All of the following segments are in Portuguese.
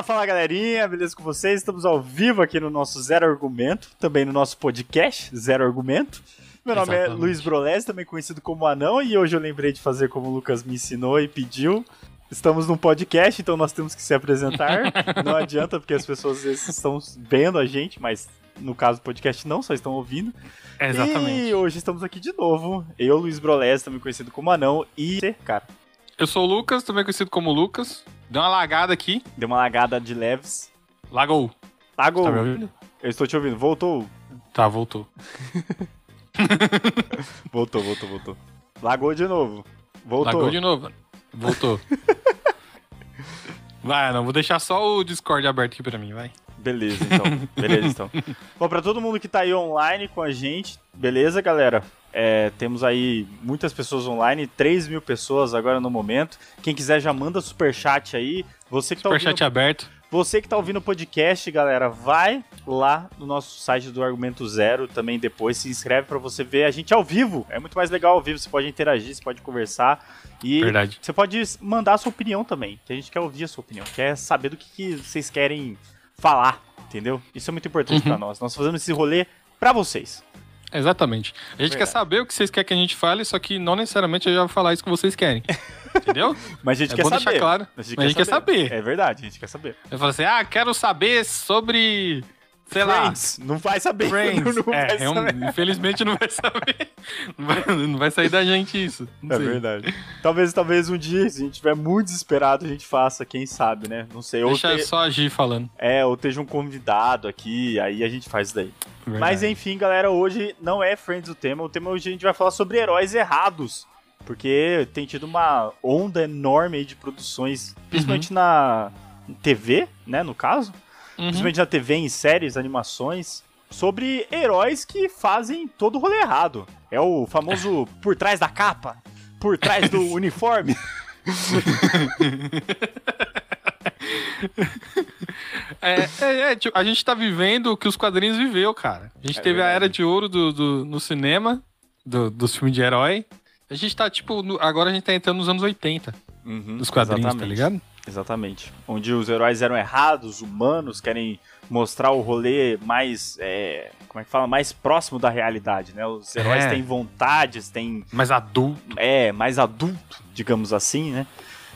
Fala, fala galerinha, beleza com vocês? Estamos ao vivo aqui no nosso Zero Argumento, também no nosso podcast Zero Argumento. Meu nome Exatamente. é Luiz Brolés, também conhecido como Anão, e hoje eu lembrei de fazer como o Lucas me ensinou e pediu. Estamos num podcast, então nós temos que se apresentar. não adianta, porque as pessoas às vezes estão vendo a gente, mas no caso do podcast não, só estão ouvindo. exatamente. E hoje estamos aqui de novo. Eu, Luiz Brolés, também conhecido como Anão, e cara. Eu sou o Lucas, também conhecido como Lucas. Deu uma lagada aqui. Deu uma lagada de leves. Lagou. Lagou. Tá me ouvindo? Eu estou te ouvindo. Voltou? Tá, voltou. voltou, voltou, voltou. Lagou de novo. Voltou. Lagou de novo. Voltou. vai, não, vou deixar só o Discord aberto aqui pra mim, vai. Beleza, então. Beleza, então. Bom, pra todo mundo que tá aí online com a gente, beleza, galera? É, temos aí muitas pessoas online, 3 mil pessoas agora no momento. Quem quiser já manda super chat aí. Você que tá super chat aberto. Você que tá ouvindo o podcast, galera, vai lá no nosso site do Argumento Zero também depois, se inscreve para você ver a gente ao vivo. É muito mais legal ao vivo, você pode interagir, você pode conversar e Verdade. você pode mandar a sua opinião também, que a gente quer ouvir a sua opinião, quer saber do que, que vocês querem falar, entendeu? Isso é muito importante uhum. para nós. Nós fazemos esse rolê para vocês. Exatamente. A gente Verdade. quer saber o que vocês querem que a gente fale, só que não necessariamente eu já vou falar isso que vocês querem. Entendeu? Mas a gente é quer saber. claro. A gente, Mas quer, a gente saber. quer, saber. É verdade, a gente quer saber. Eu falo assim: ah, quero saber sobre. Sei Friends. lá. Não vai saber. Friends. Não, é, vai saber. infelizmente não vai saber. Não vai, não vai sair da gente isso. Não é sei. verdade. Talvez, talvez um dia, se a gente tiver muito desesperado, a gente faça, quem sabe, né? Não sei. Deixa te... só agir falando. É, ou esteja um convidado aqui, aí a gente faz isso daí. Verdade. Mas enfim, galera, hoje não é Friends o tema. O tema hoje a gente vai falar sobre heróis errados. Porque tem tido uma onda enorme de produções, principalmente uhum. na TV, né, no caso. Uhum. Principalmente na TV, em séries, animações. Sobre heróis que fazem todo o rolê errado. É o famoso por trás da capa, por trás do uniforme. É, é, é tipo, a gente tá vivendo o que os quadrinhos viveu, cara. A gente é teve verdade. a era de ouro do, do no cinema, do, dos filmes de herói. A gente tá, tipo, no, agora a gente tá entrando nos anos 80. Uhum, dos quadrinhos, tá exatamente. tá ligado? Exatamente. Onde os heróis eram errados, humanos, querem mostrar o rolê mais. É, como é que fala? Mais próximo da realidade, né? Os heróis é. têm vontades, têm. Mais adulto. É, mais adulto, digamos assim, né?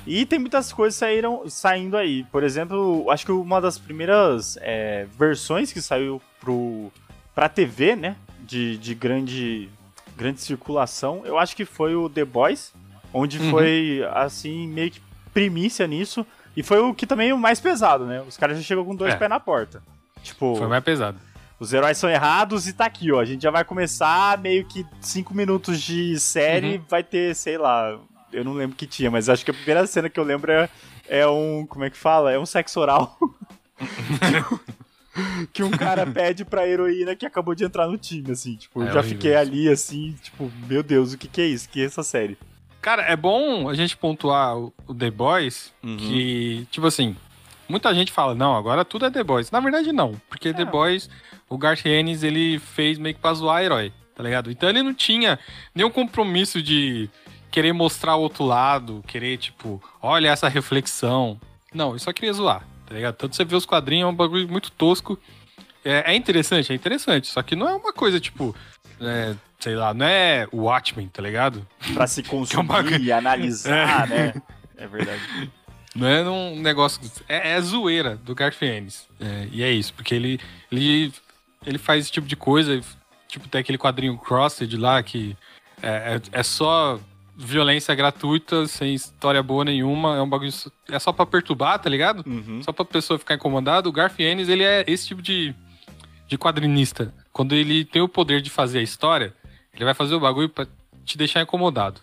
E tem muitas coisas saíram, saindo aí. Por exemplo, acho que uma das primeiras é, versões que saiu pro, pra TV, né? De, de grande, grande circulação, eu acho que foi o The Boys, onde uhum. foi, assim, meio que primícia nisso. E foi o que também é o mais pesado, né? Os caras já chegam com dois é. pés na porta. Tipo. Foi mais pesado. Os heróis são errados e tá aqui, ó. A gente já vai começar meio que cinco minutos de série, uhum. vai ter, sei lá, eu não lembro que tinha, mas acho que a primeira cena que eu lembro é, é um. Como é que fala? É um sexo oral. que um cara pede pra heroína que acabou de entrar no time, assim. Tipo, é eu já fiquei ali, assim, tipo, meu Deus, o que que é isso? O que é essa série? Cara, é bom a gente pontuar o, The Boys, uhum. que, tipo assim, muita gente fala, não, agora tudo é The Boys. Na verdade, não, porque é. The Boys, o Garth Ennis, ele fez meio que pra zoar herói, tá ligado? Então ele não tinha nenhum compromisso de querer mostrar o outro lado, querer, tipo, olha essa reflexão. Não, eu só queria zoar, tá ligado? Tanto você vê os quadrinhos, é um bagulho muito tosco. É, é interessante, é interessante. Só que não é uma coisa, tipo, é, sei lá, não é Watchmen, tá ligado? Pra se consumir, é um analisar, é. né? É verdade. Não é um negócio. É, é zoeira do Garth Ennis. É, e é isso, porque ele, ele, ele faz esse tipo de coisa. Tipo, tem aquele quadrinho Crossed lá que é, é, é só violência gratuita, sem história boa nenhuma, é um bagulho. É só pra perturbar, tá ligado? Uhum. Só pra pessoa ficar incomodada. O Garth Ennis, ele é esse tipo de, de quadrinista. Quando ele tem o poder de fazer a história, ele vai fazer o bagulho pra te deixar incomodado.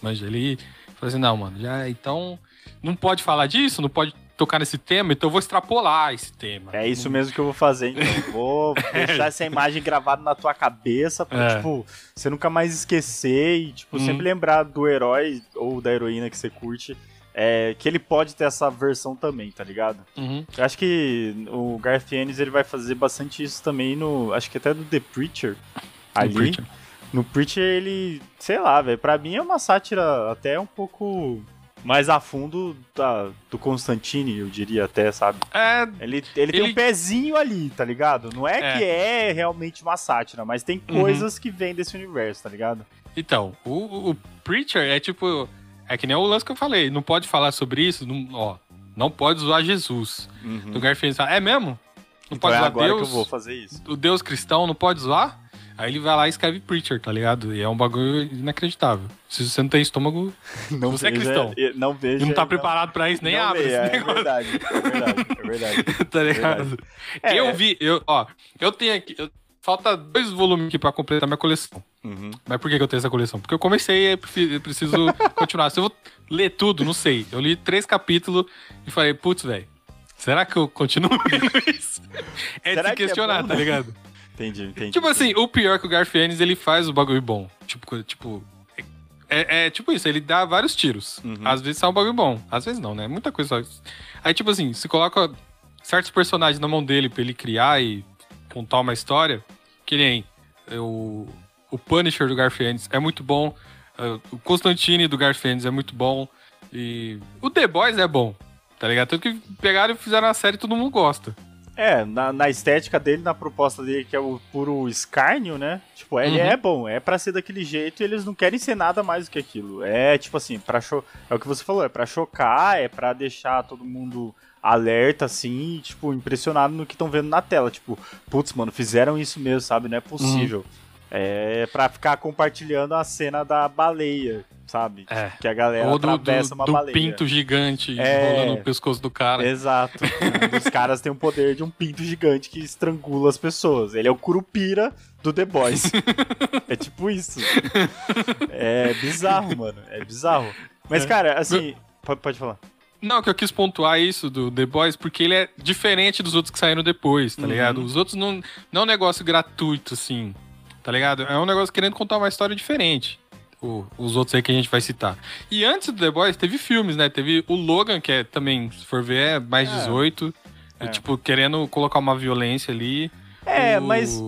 Mas ele fala assim: não, mano, já então. Não pode falar disso, não pode tocar nesse tema, então eu vou extrapolar esse tema. É isso mesmo que eu vou fazer, então. Vou deixar essa imagem gravada na tua cabeça pra, é. tipo, você nunca mais esquecer e, tipo, uhum. sempre lembrar do herói ou da heroína que você curte. É, que ele pode ter essa versão também, tá ligado? Uhum. Eu acho que o Garth Ennis ele vai fazer bastante isso também no. Acho que até do The Preacher. Ali. Preacher. No Preacher ele. Sei lá, velho. Pra mim é uma sátira até um pouco mais a fundo da, do Constantine, eu diria até, sabe? É. Ele, ele, ele... tem um pezinho ali, tá ligado? Não é, é, que é realmente uma sátira, mas tem uhum. coisas uhum. que vêm desse universo, tá ligado? Então, o, o Preacher é tipo. É que nem o lance que eu falei. Não pode falar sobre isso. Não, ó, não pode zoar Jesus. Uhum. O Garfield fala, é mesmo? Não então pode é zoar agora Deus? que eu vou fazer isso. O Deus cristão não pode zoar? Aí ele vai lá e escreve Preacher, tá ligado? E é um bagulho inacreditável. Se você não tem estômago, não você é veja, é cristão. Não vejo. E não tá preparado não, pra isso, nem abre esse é, negócio. É verdade, é verdade, é verdade. tá ligado? É, eu vi, eu, ó, eu tenho aqui. Eu, falta dois volumes aqui pra completar minha coleção. Uhum. Mas por que, eu tenho essa coleção? Porque eu comecei e preciso continuar. Se eu vou ler tudo, não sei. Eu li três capítulos e falei, putz, velho, será que eu continuo lendo isso? É será de se questionar, é bom, tá ligado? Entendi, entendi. Tipo assim, o pior que o Garfienes, ele faz o bagulho bom. Tipo, tipo é, é, tipo isso, ele dá vários tiros. Uhum. Às vezes sai um bagulho bom, às vezes não, né? Muita coisa. Aí, tipo assim, se coloca certos personagens na mão dele pra ele criar e contar uma história, que nem o, o Punisher do Garfienes é muito bom, o Constantine do Garfienes é muito bom, e o The Boys é bom, tá ligado? Tanto que pegaram e fizeram a série e todo mundo gosta. É, na, na, estética dele, na proposta dele, que é o puro escárnio, né? Tipo, ele uhum. é bom, é pra ser daquele jeito e eles não querem ser nada mais do que aquilo. É, tipo assim, pra cho é o que você falou, é pra chocar, é pra deixar todo mundo alerta, assim, tipo, impressionado no que estão vendo na tela. Tipo, putz, mano, fizeram isso mesmo, sabe? Não é possível. Uhum. É pra ficar compartilhando a cena da baleia, sabe? É. Que a galera Ou do, atravessa do, uma do baleia. pinto gigante é. rolando no pescoço do cara. Exato. um dos caras tem o poder de um pinto gigante que estrangula as pessoas. Ele é o Curupira do The Boys. é tipo isso. É bizarro, mano. É bizarro. Mas, é. cara, assim... Pode, pode falar. Não, que eu quis pontuar isso do The Boys, porque ele é diferente dos outros que saíram depois, tá uhum. ligado? Os outros não, não é um negócio gratuito, assim tá ligado? É um negócio querendo contar uma história diferente. O, os outros aí que a gente vai citar. E antes do The Boys, teve filmes, né? Teve o Logan, que é também, se for ver, é mais é. 18. É. Tipo, querendo colocar uma violência ali. É, o, mas.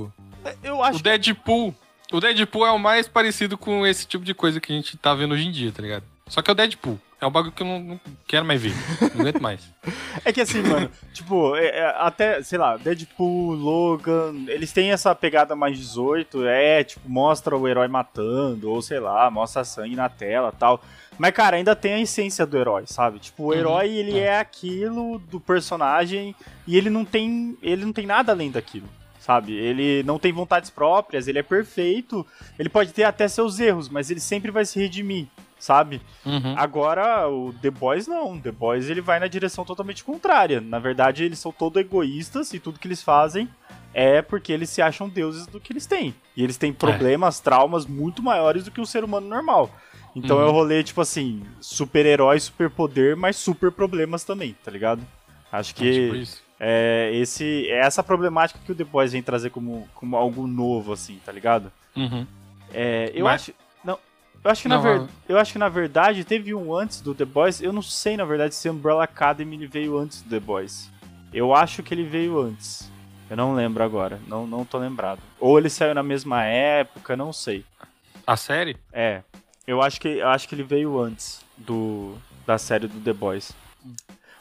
Eu acho. O Deadpool. O Deadpool é o mais parecido com esse tipo de coisa que a gente tá vendo hoje em dia, tá ligado? Só que é o Deadpool. É um bagulho que eu não, não quero mais ver. Não aguento mais. é que assim, mano, tipo, é, é, até, sei lá, Deadpool, Logan, eles têm essa pegada mais 18, é, tipo, mostra o herói matando, ou sei lá, mostra sangue na tela tal. Mas, cara, ainda tem a essência do herói, sabe? Tipo, o uhum, herói, ele é. é aquilo do personagem e ele não tem. Ele não tem nada além daquilo sabe? Ele não tem vontades próprias, ele é perfeito, ele pode ter até seus erros, mas ele sempre vai se redimir, sabe? Uhum. Agora, o The Boys não. The Boys ele vai na direção totalmente contrária. Na verdade, eles são todo egoístas e tudo que eles fazem é porque eles se acham deuses do que eles têm. E eles têm é. problemas, é. traumas muito maiores do que um ser humano normal. Então uhum. é o rolê, tipo assim, super-herói, super-poder, mas super problemas também, tá ligado? Acho que é, tipo é, esse, é essa problemática que o The Boys vem trazer como, como algo novo, assim, tá ligado? Uhum. É, eu mas... acho. Eu acho, que não, na ver... eu acho que na verdade teve um antes do The Boys. Eu não sei na verdade se Umbrella Academy ele veio antes do The Boys. Eu acho que ele veio antes. Eu não lembro agora. Não, não tô lembrado. Ou ele saiu na mesma época, não sei. A série? É. Eu acho que, eu acho que ele veio antes do da série do The Boys.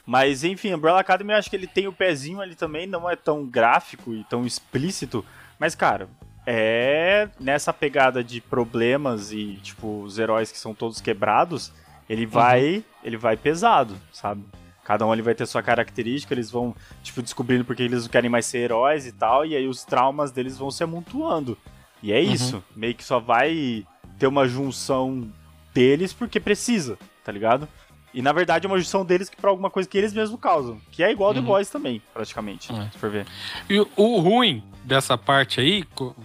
Mas enfim, Umbrella Academy eu acho que ele tem o pezinho ali também, não é tão gráfico e tão explícito. Mas, cara, é nessa pegada de problemas e, tipo, os heróis que são todos quebrados, ele vai, uhum. ele vai pesado, sabe? Cada um ele vai ter sua característica, eles vão, tipo, descobrindo porque eles não querem mais ser heróis e tal, e aí os traumas deles vão se amontoando. E é uhum. isso, meio que só vai ter uma junção deles porque precisa, tá ligado? E na verdade é uma junção deles que pra alguma coisa que eles mesmos causam. Que é igual ao uhum. The Boys também, praticamente. É. Se for ver. E o ruim dessa parte aí,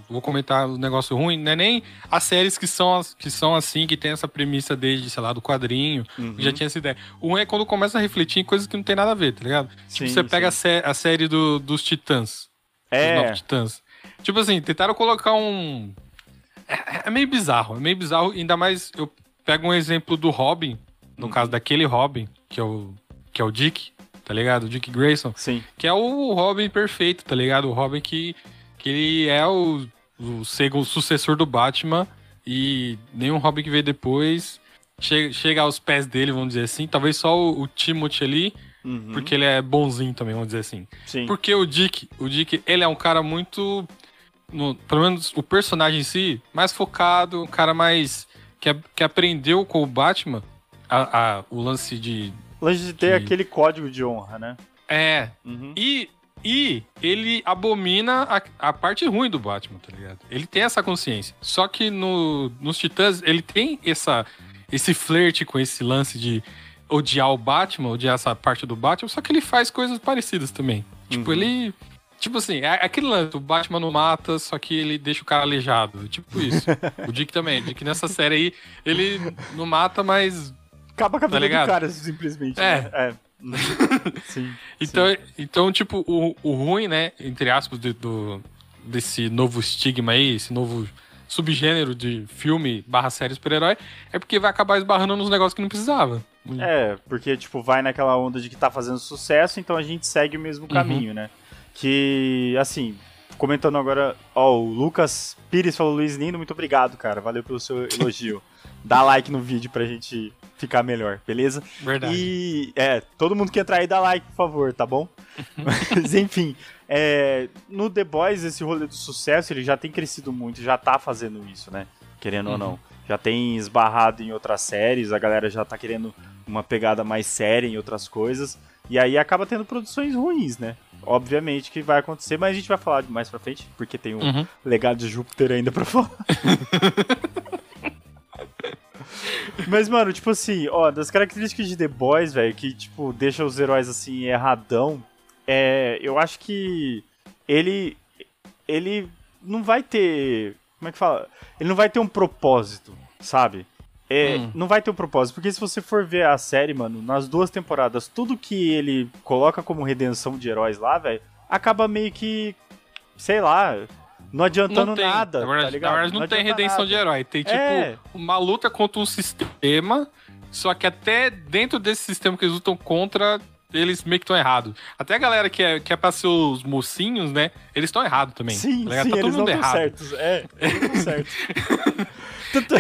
vou comentar o um negócio ruim, não é nem as séries que são, que são assim, que tem essa premissa desde, sei lá, do quadrinho, uhum. já tinha essa ideia. O ruim é quando começa a refletir em coisas que não tem nada a ver, tá ligado? Tipo, sim, tipo, você sim. pega a, sé a, série do, dos Titãs. É. Dos novos Titãs. Tipo assim, tentaram colocar um. É, é meio bizarro, é meio bizarro, ainda mais eu pego um exemplo do Robin, no hum. caso daquele Robin, que é o, que é o Dick, tá ligado? O Dick Grayson. Sim. Que é o Robin perfeito, tá ligado? O Robin que, que ele é o, o, o sucessor do Batman e nenhum Robin que veio depois. chega, chega aos pés dele, vamos dizer assim. Talvez só o, o Timothy ali, uhum. porque ele é bonzinho também, vamos dizer assim. Sim. Porque o Dick, o Dick, ele é um cara muito. No, pelo menos o personagem em si, mais focado, um cara mais. que, que aprendeu com o Batman a, a o lance de. Lance de ter de... aquele código de honra, né? É. Uhum. E e ele abomina a, a, parte ruim do Batman, tá ligado? Ele tem essa consciência. Só que no, nos Titãs, ele tem essa, esse flerte com esse lance de odiar o Batman, odiar essa parte do Batman, só que ele faz coisas parecidas também. Tipo, uhum. ele. Tipo assim, é aquele lance, o Batman não mata, só que ele deixa o cara aleijado. Tipo isso. o Dick também. O Dick nessa série aí, ele não mata, mas. Acaba com a tá vida tá do cara, simplesmente. É. Né? é. sim, então, sim. então, tipo, o, o ruim, né, entre aspas, do, do, desse novo estigma aí, esse novo subgênero de filme barra série super-herói, é porque vai acabar esbarrando nos negócios que não precisava. É, porque, tipo, vai naquela onda de que tá fazendo sucesso, então a gente segue o mesmo uhum. caminho, uhum. né? Que, assim, comentando agora, ó, o Lucas Pires falou, Luiz Lindo, muito obrigado, cara, valeu pelo seu elogio. Dá like no vídeo pra gente ficar melhor, beleza? Verdade. E, é, todo mundo que entrar aí dá like, por favor, tá bom? Mas, enfim, é, no The Boys, esse rolê do sucesso, ele já tem crescido muito, já tá fazendo isso, né? Querendo uhum. ou não. Já tem esbarrado em outras séries, a galera já tá querendo uma pegada mais séria em outras coisas. E aí acaba tendo produções ruins, né? Obviamente que vai acontecer, mas a gente vai falar mais pra frente, porque tem um uhum. legado de Júpiter ainda pra falar. Mas, mano, tipo assim, ó, das características de The Boys, velho, que, tipo, deixa os heróis, assim, erradão, é, eu acho que ele, ele não vai ter, como é que fala? Ele não vai ter um propósito, sabe? É, hum. Não vai ter um propósito, porque se você for ver a série, mano, nas duas temporadas, tudo que ele coloca como redenção de heróis lá, velho, acaba meio que, sei lá, não adiantando não nada. Na verdade, tá na verdade não, não tem redenção nada. de herói. Tem, tipo, é. uma luta contra um sistema, só que até dentro desse sistema que eles lutam contra, eles meio que estão errados. Até a galera que é, que é pra ser os mocinhos, né? Eles estão errados também. Sim, tá sim, tá todo mundo errado. Certos. É, tudo certo. Tanto...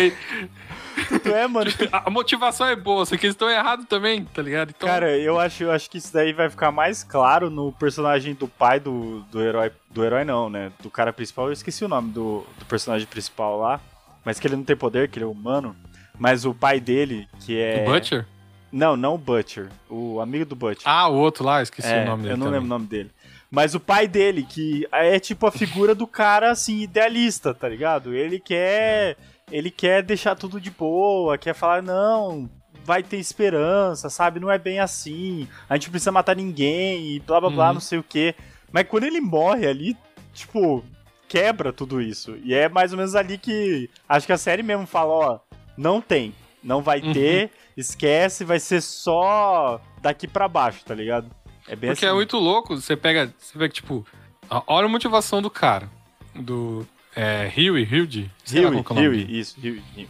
É Tanto é, mano. A motivação é boa, só que eles estão errados também, tá ligado? Então... Cara, eu acho, eu acho que isso daí vai ficar mais claro no personagem do pai do, do herói. Do herói não, né? Do cara principal. Eu esqueci o nome do, do personagem principal lá. Mas que ele não tem poder, que ele é humano. Mas o pai dele, que é. O Butcher? Não, não o Butcher. O amigo do Butcher. Ah, o outro lá, esqueci é, o nome dele. Eu não também. lembro o nome dele. Mas o pai dele, que é tipo a figura do cara, assim, idealista, tá ligado? Ele quer ele quer deixar tudo de boa, quer falar, não, vai ter esperança, sabe? Não é bem assim, a gente precisa matar ninguém e blá blá blá, uhum. não sei o quê. Mas quando ele morre ali, tipo, quebra tudo isso. E é mais ou menos ali que acho que a série mesmo fala, ó, não tem, não vai uhum. ter, esquece, vai ser só daqui para baixo, tá ligado? É bem Porque é assim. é muito louco, você pega, você pega tipo, olha a motivação do cara, do é, Huey, Hilde? Huey, Huey, isso, Huey.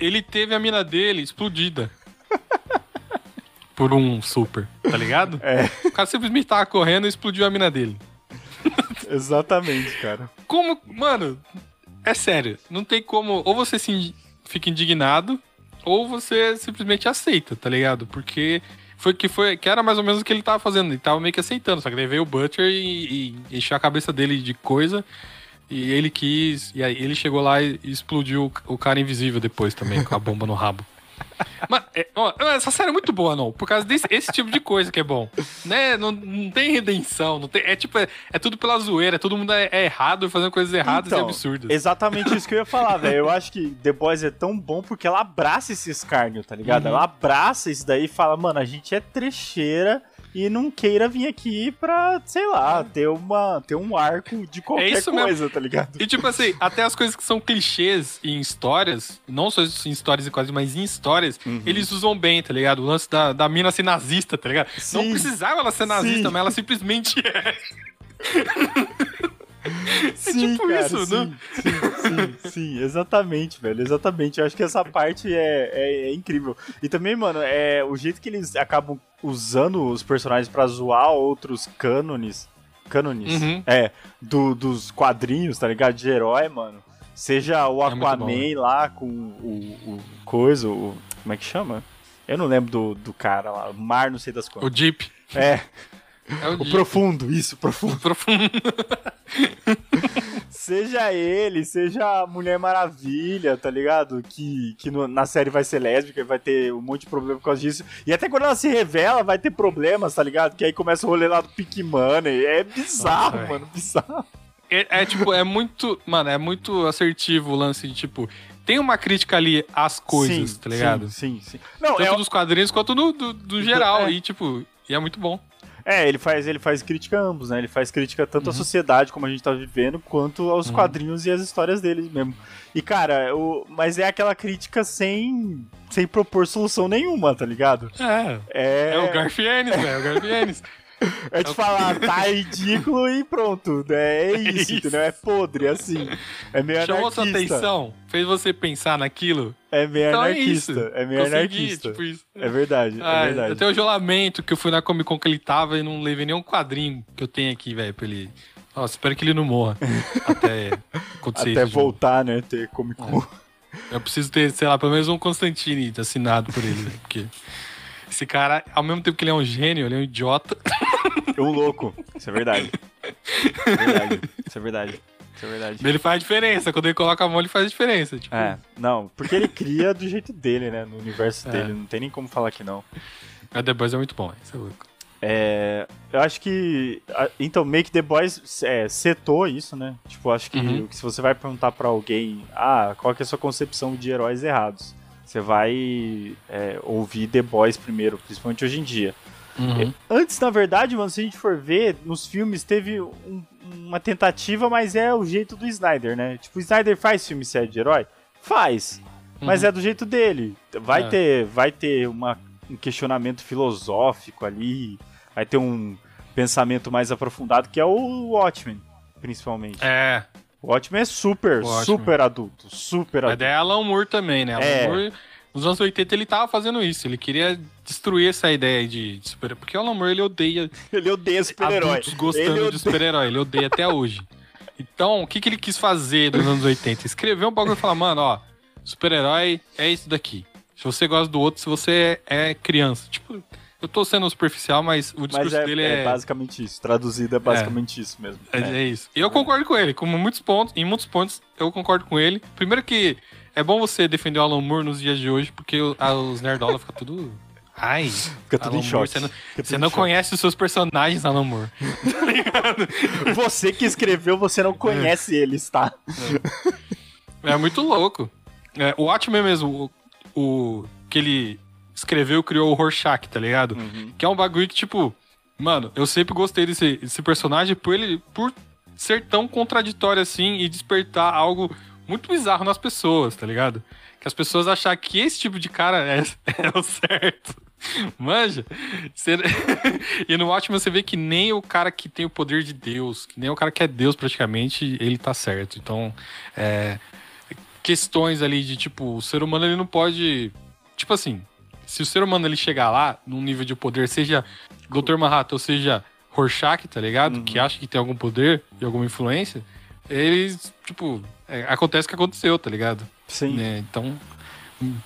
Ele teve a mina dele explodida. por um super, tá ligado? É. O cara simplesmente tava correndo e explodiu a mina dele. Exatamente, cara. Como, mano, é sério, não tem como, ou você se fica indignado, ou você simplesmente aceita, tá ligado? Porque foi que foi que era mais ou menos o que ele tava fazendo, ele tava meio que aceitando, só que daí veio o Butcher e, e encheu a cabeça dele de coisa e ele quis, e aí ele chegou lá e explodiu o cara invisível depois também, com a bomba no rabo. Mas, é, ó, essa série é muito boa, não. Por causa desse esse tipo de coisa que é bom. Né? Não, não tem redenção. Não tem, é tipo, é, é tudo pela zoeira. Todo mundo é, é errado fazendo coisas erradas então, e absurdas. Exatamente isso que eu ia falar, velho. Eu acho que The Boys é tão bom porque ela abraça esse escárnio, tá ligado? Uhum. Ela abraça isso daí e fala, mano, a gente é trecheira e não queira vir aqui pra, sei lá, ter, uma, ter um arco de qualquer é coisa, mesmo. tá ligado? E tipo assim, até as coisas que são clichês em histórias, não só em histórias e quase, mas em histórias, uhum. eles usam bem, tá ligado? O lance da, da mina ser nazista, tá ligado? Sim. Não precisava ela ser nazista, Sim. mas ela simplesmente é. É sim, tipo cara, isso, sim, né? Sim, sim, sim, exatamente, velho, exatamente. Eu acho que essa parte é, é, é, incrível. E também, mano, é o jeito que eles acabam usando os personagens para zoar outros cânones, cânones, uhum. é, do, dos quadrinhos, tá ligado? De herói, mano. Seja o é Aquaman é bom, lá com o, o coisa, o, Como é que chama? Eu não lembro do, do cara lá. Mar, não sei das coisas. O Jeep. É. É o, o profundo, isso, profundo. O profundo. seja ele, seja a Mulher Maravilha, tá ligado? Que, que no, na série vai ser lésbica e vai ter um monte de problema por causa disso. E até quando ela se revela, vai ter problemas, tá ligado? Que aí começa o rolê lá do Pick Money. É bizarro, Nossa, mano, bizarro. É, é, tipo, é muito. Mano, é muito assertivo o lance de tipo. Tem uma crítica ali às coisas, sim, tá ligado? Sim, sim, sim. Não, Tanto é... dos quadrinhos quanto do, do, do geral. É. E, tipo, e é muito bom. É, ele faz, ele faz crítica a ambos, né? Ele faz crítica tanto uhum. à sociedade como a gente tá vivendo, quanto aos uhum. quadrinhos e às histórias deles mesmo. E, cara, o, mas é aquela crítica sem, sem propor solução nenhuma, tá ligado? É. É, é o Garfienes, velho. É o Garfienes. É te falar, tá ridículo e pronto. É isso, é isso, entendeu? É podre, assim. É meio Chamou anarquista. sua atenção? Fez você pensar naquilo? É meio então anarquista. É, é meio Consegui, anarquista. Tipo isso. É verdade, é ah, é verdade. Até o isolamento que eu fui na Comic Con que ele tava e não levei nenhum quadrinho que eu tenho aqui, velho, pra ele. Nossa, espero que ele não morra. até acontecer Até voltar, né? Ter Comic Con. É. Eu preciso ter, sei lá, pelo menos um Constantine assinado por ele, porque. Esse cara, ao mesmo tempo que ele é um gênio, ele é um idiota. É um louco. Isso é verdade. Isso é verdade. Isso é verdade. Isso é verdade. Ele faz diferença. Quando ele coloca a mão, ele faz diferença. Tipo... É, não, porque ele cria do jeito dele, né? No universo é. dele. Não tem nem como falar que não. A The Boys é muito bom, isso é louco. É, eu acho que. Então, Make the Boys é, setou isso, né? Tipo, acho que uhum. se você vai perguntar para alguém, ah, qual que é a sua concepção de heróis errados? Você vai é, ouvir The Boys primeiro, principalmente hoje em dia. Uhum. É, antes, na verdade, mano, se a gente for ver, nos filmes teve um, uma tentativa, mas é o jeito do Snyder, né? Tipo, o Snyder faz filme série de herói? Faz. Uhum. Mas é do jeito dele. Vai é. ter, vai ter uma, um questionamento filosófico ali, vai ter um pensamento mais aprofundado, que é o Watchmen, principalmente. É. O Watchmen é super, super adulto, super adulto. É Alan Moore também, né? Alan é. Moore, nos anos 80 ele tava fazendo isso, ele queria destruir essa ideia de, de super Porque o Alan Moore, ele odeia... ele odeia super-herói. Gostando odeia... de super-herói, ele odeia até hoje. Então, o que, que ele quis fazer nos anos 80? Escrever um bagulho e falar, mano, ó, super-herói é isso daqui. Se você gosta do outro, se você é criança. Tipo, eu tô sendo superficial, mas o discurso mas é, dele é... é... basicamente isso. Traduzido é basicamente é. isso mesmo. É, é, é isso. Eu concordo com ele. Como muitos pontos, em muitos pontos, eu concordo com ele. Primeiro que é bom você defender o Alan Moore nos dias de hoje, porque os nerdola ficam tudo... Ai, fica tudo Alan em choque. Você não, você não conhece os seus personagens, Alan Moore. tá ligado? Você que escreveu, você não conhece eles, tá? É, muito louco. É, o Watchmen mesmo, o, o que ele escreveu, criou o Rorschach, tá ligado? Uhum. Que é um bagulho que, tipo, mano, eu sempre gostei desse, desse personagem por ele, por ser tão contraditório assim e despertar algo muito bizarro nas pessoas, tá ligado? Que as pessoas achar que esse tipo de cara é, é o certo. Manja? Você... e no Watchmen você vê que nem o cara que tem o poder de Deus, que nem o cara que é Deus praticamente, ele tá certo. Então, é... questões ali de tipo, o ser humano ele não pode. Tipo assim, se o ser humano ele chegar lá, num nível de poder, seja Dr. Manhattan ou seja Rorschach, tá ligado? Uhum. Que acha que tem algum poder e alguma influência, eles, tipo, é, acontece o que aconteceu, tá ligado? Sim. É, então. Hum.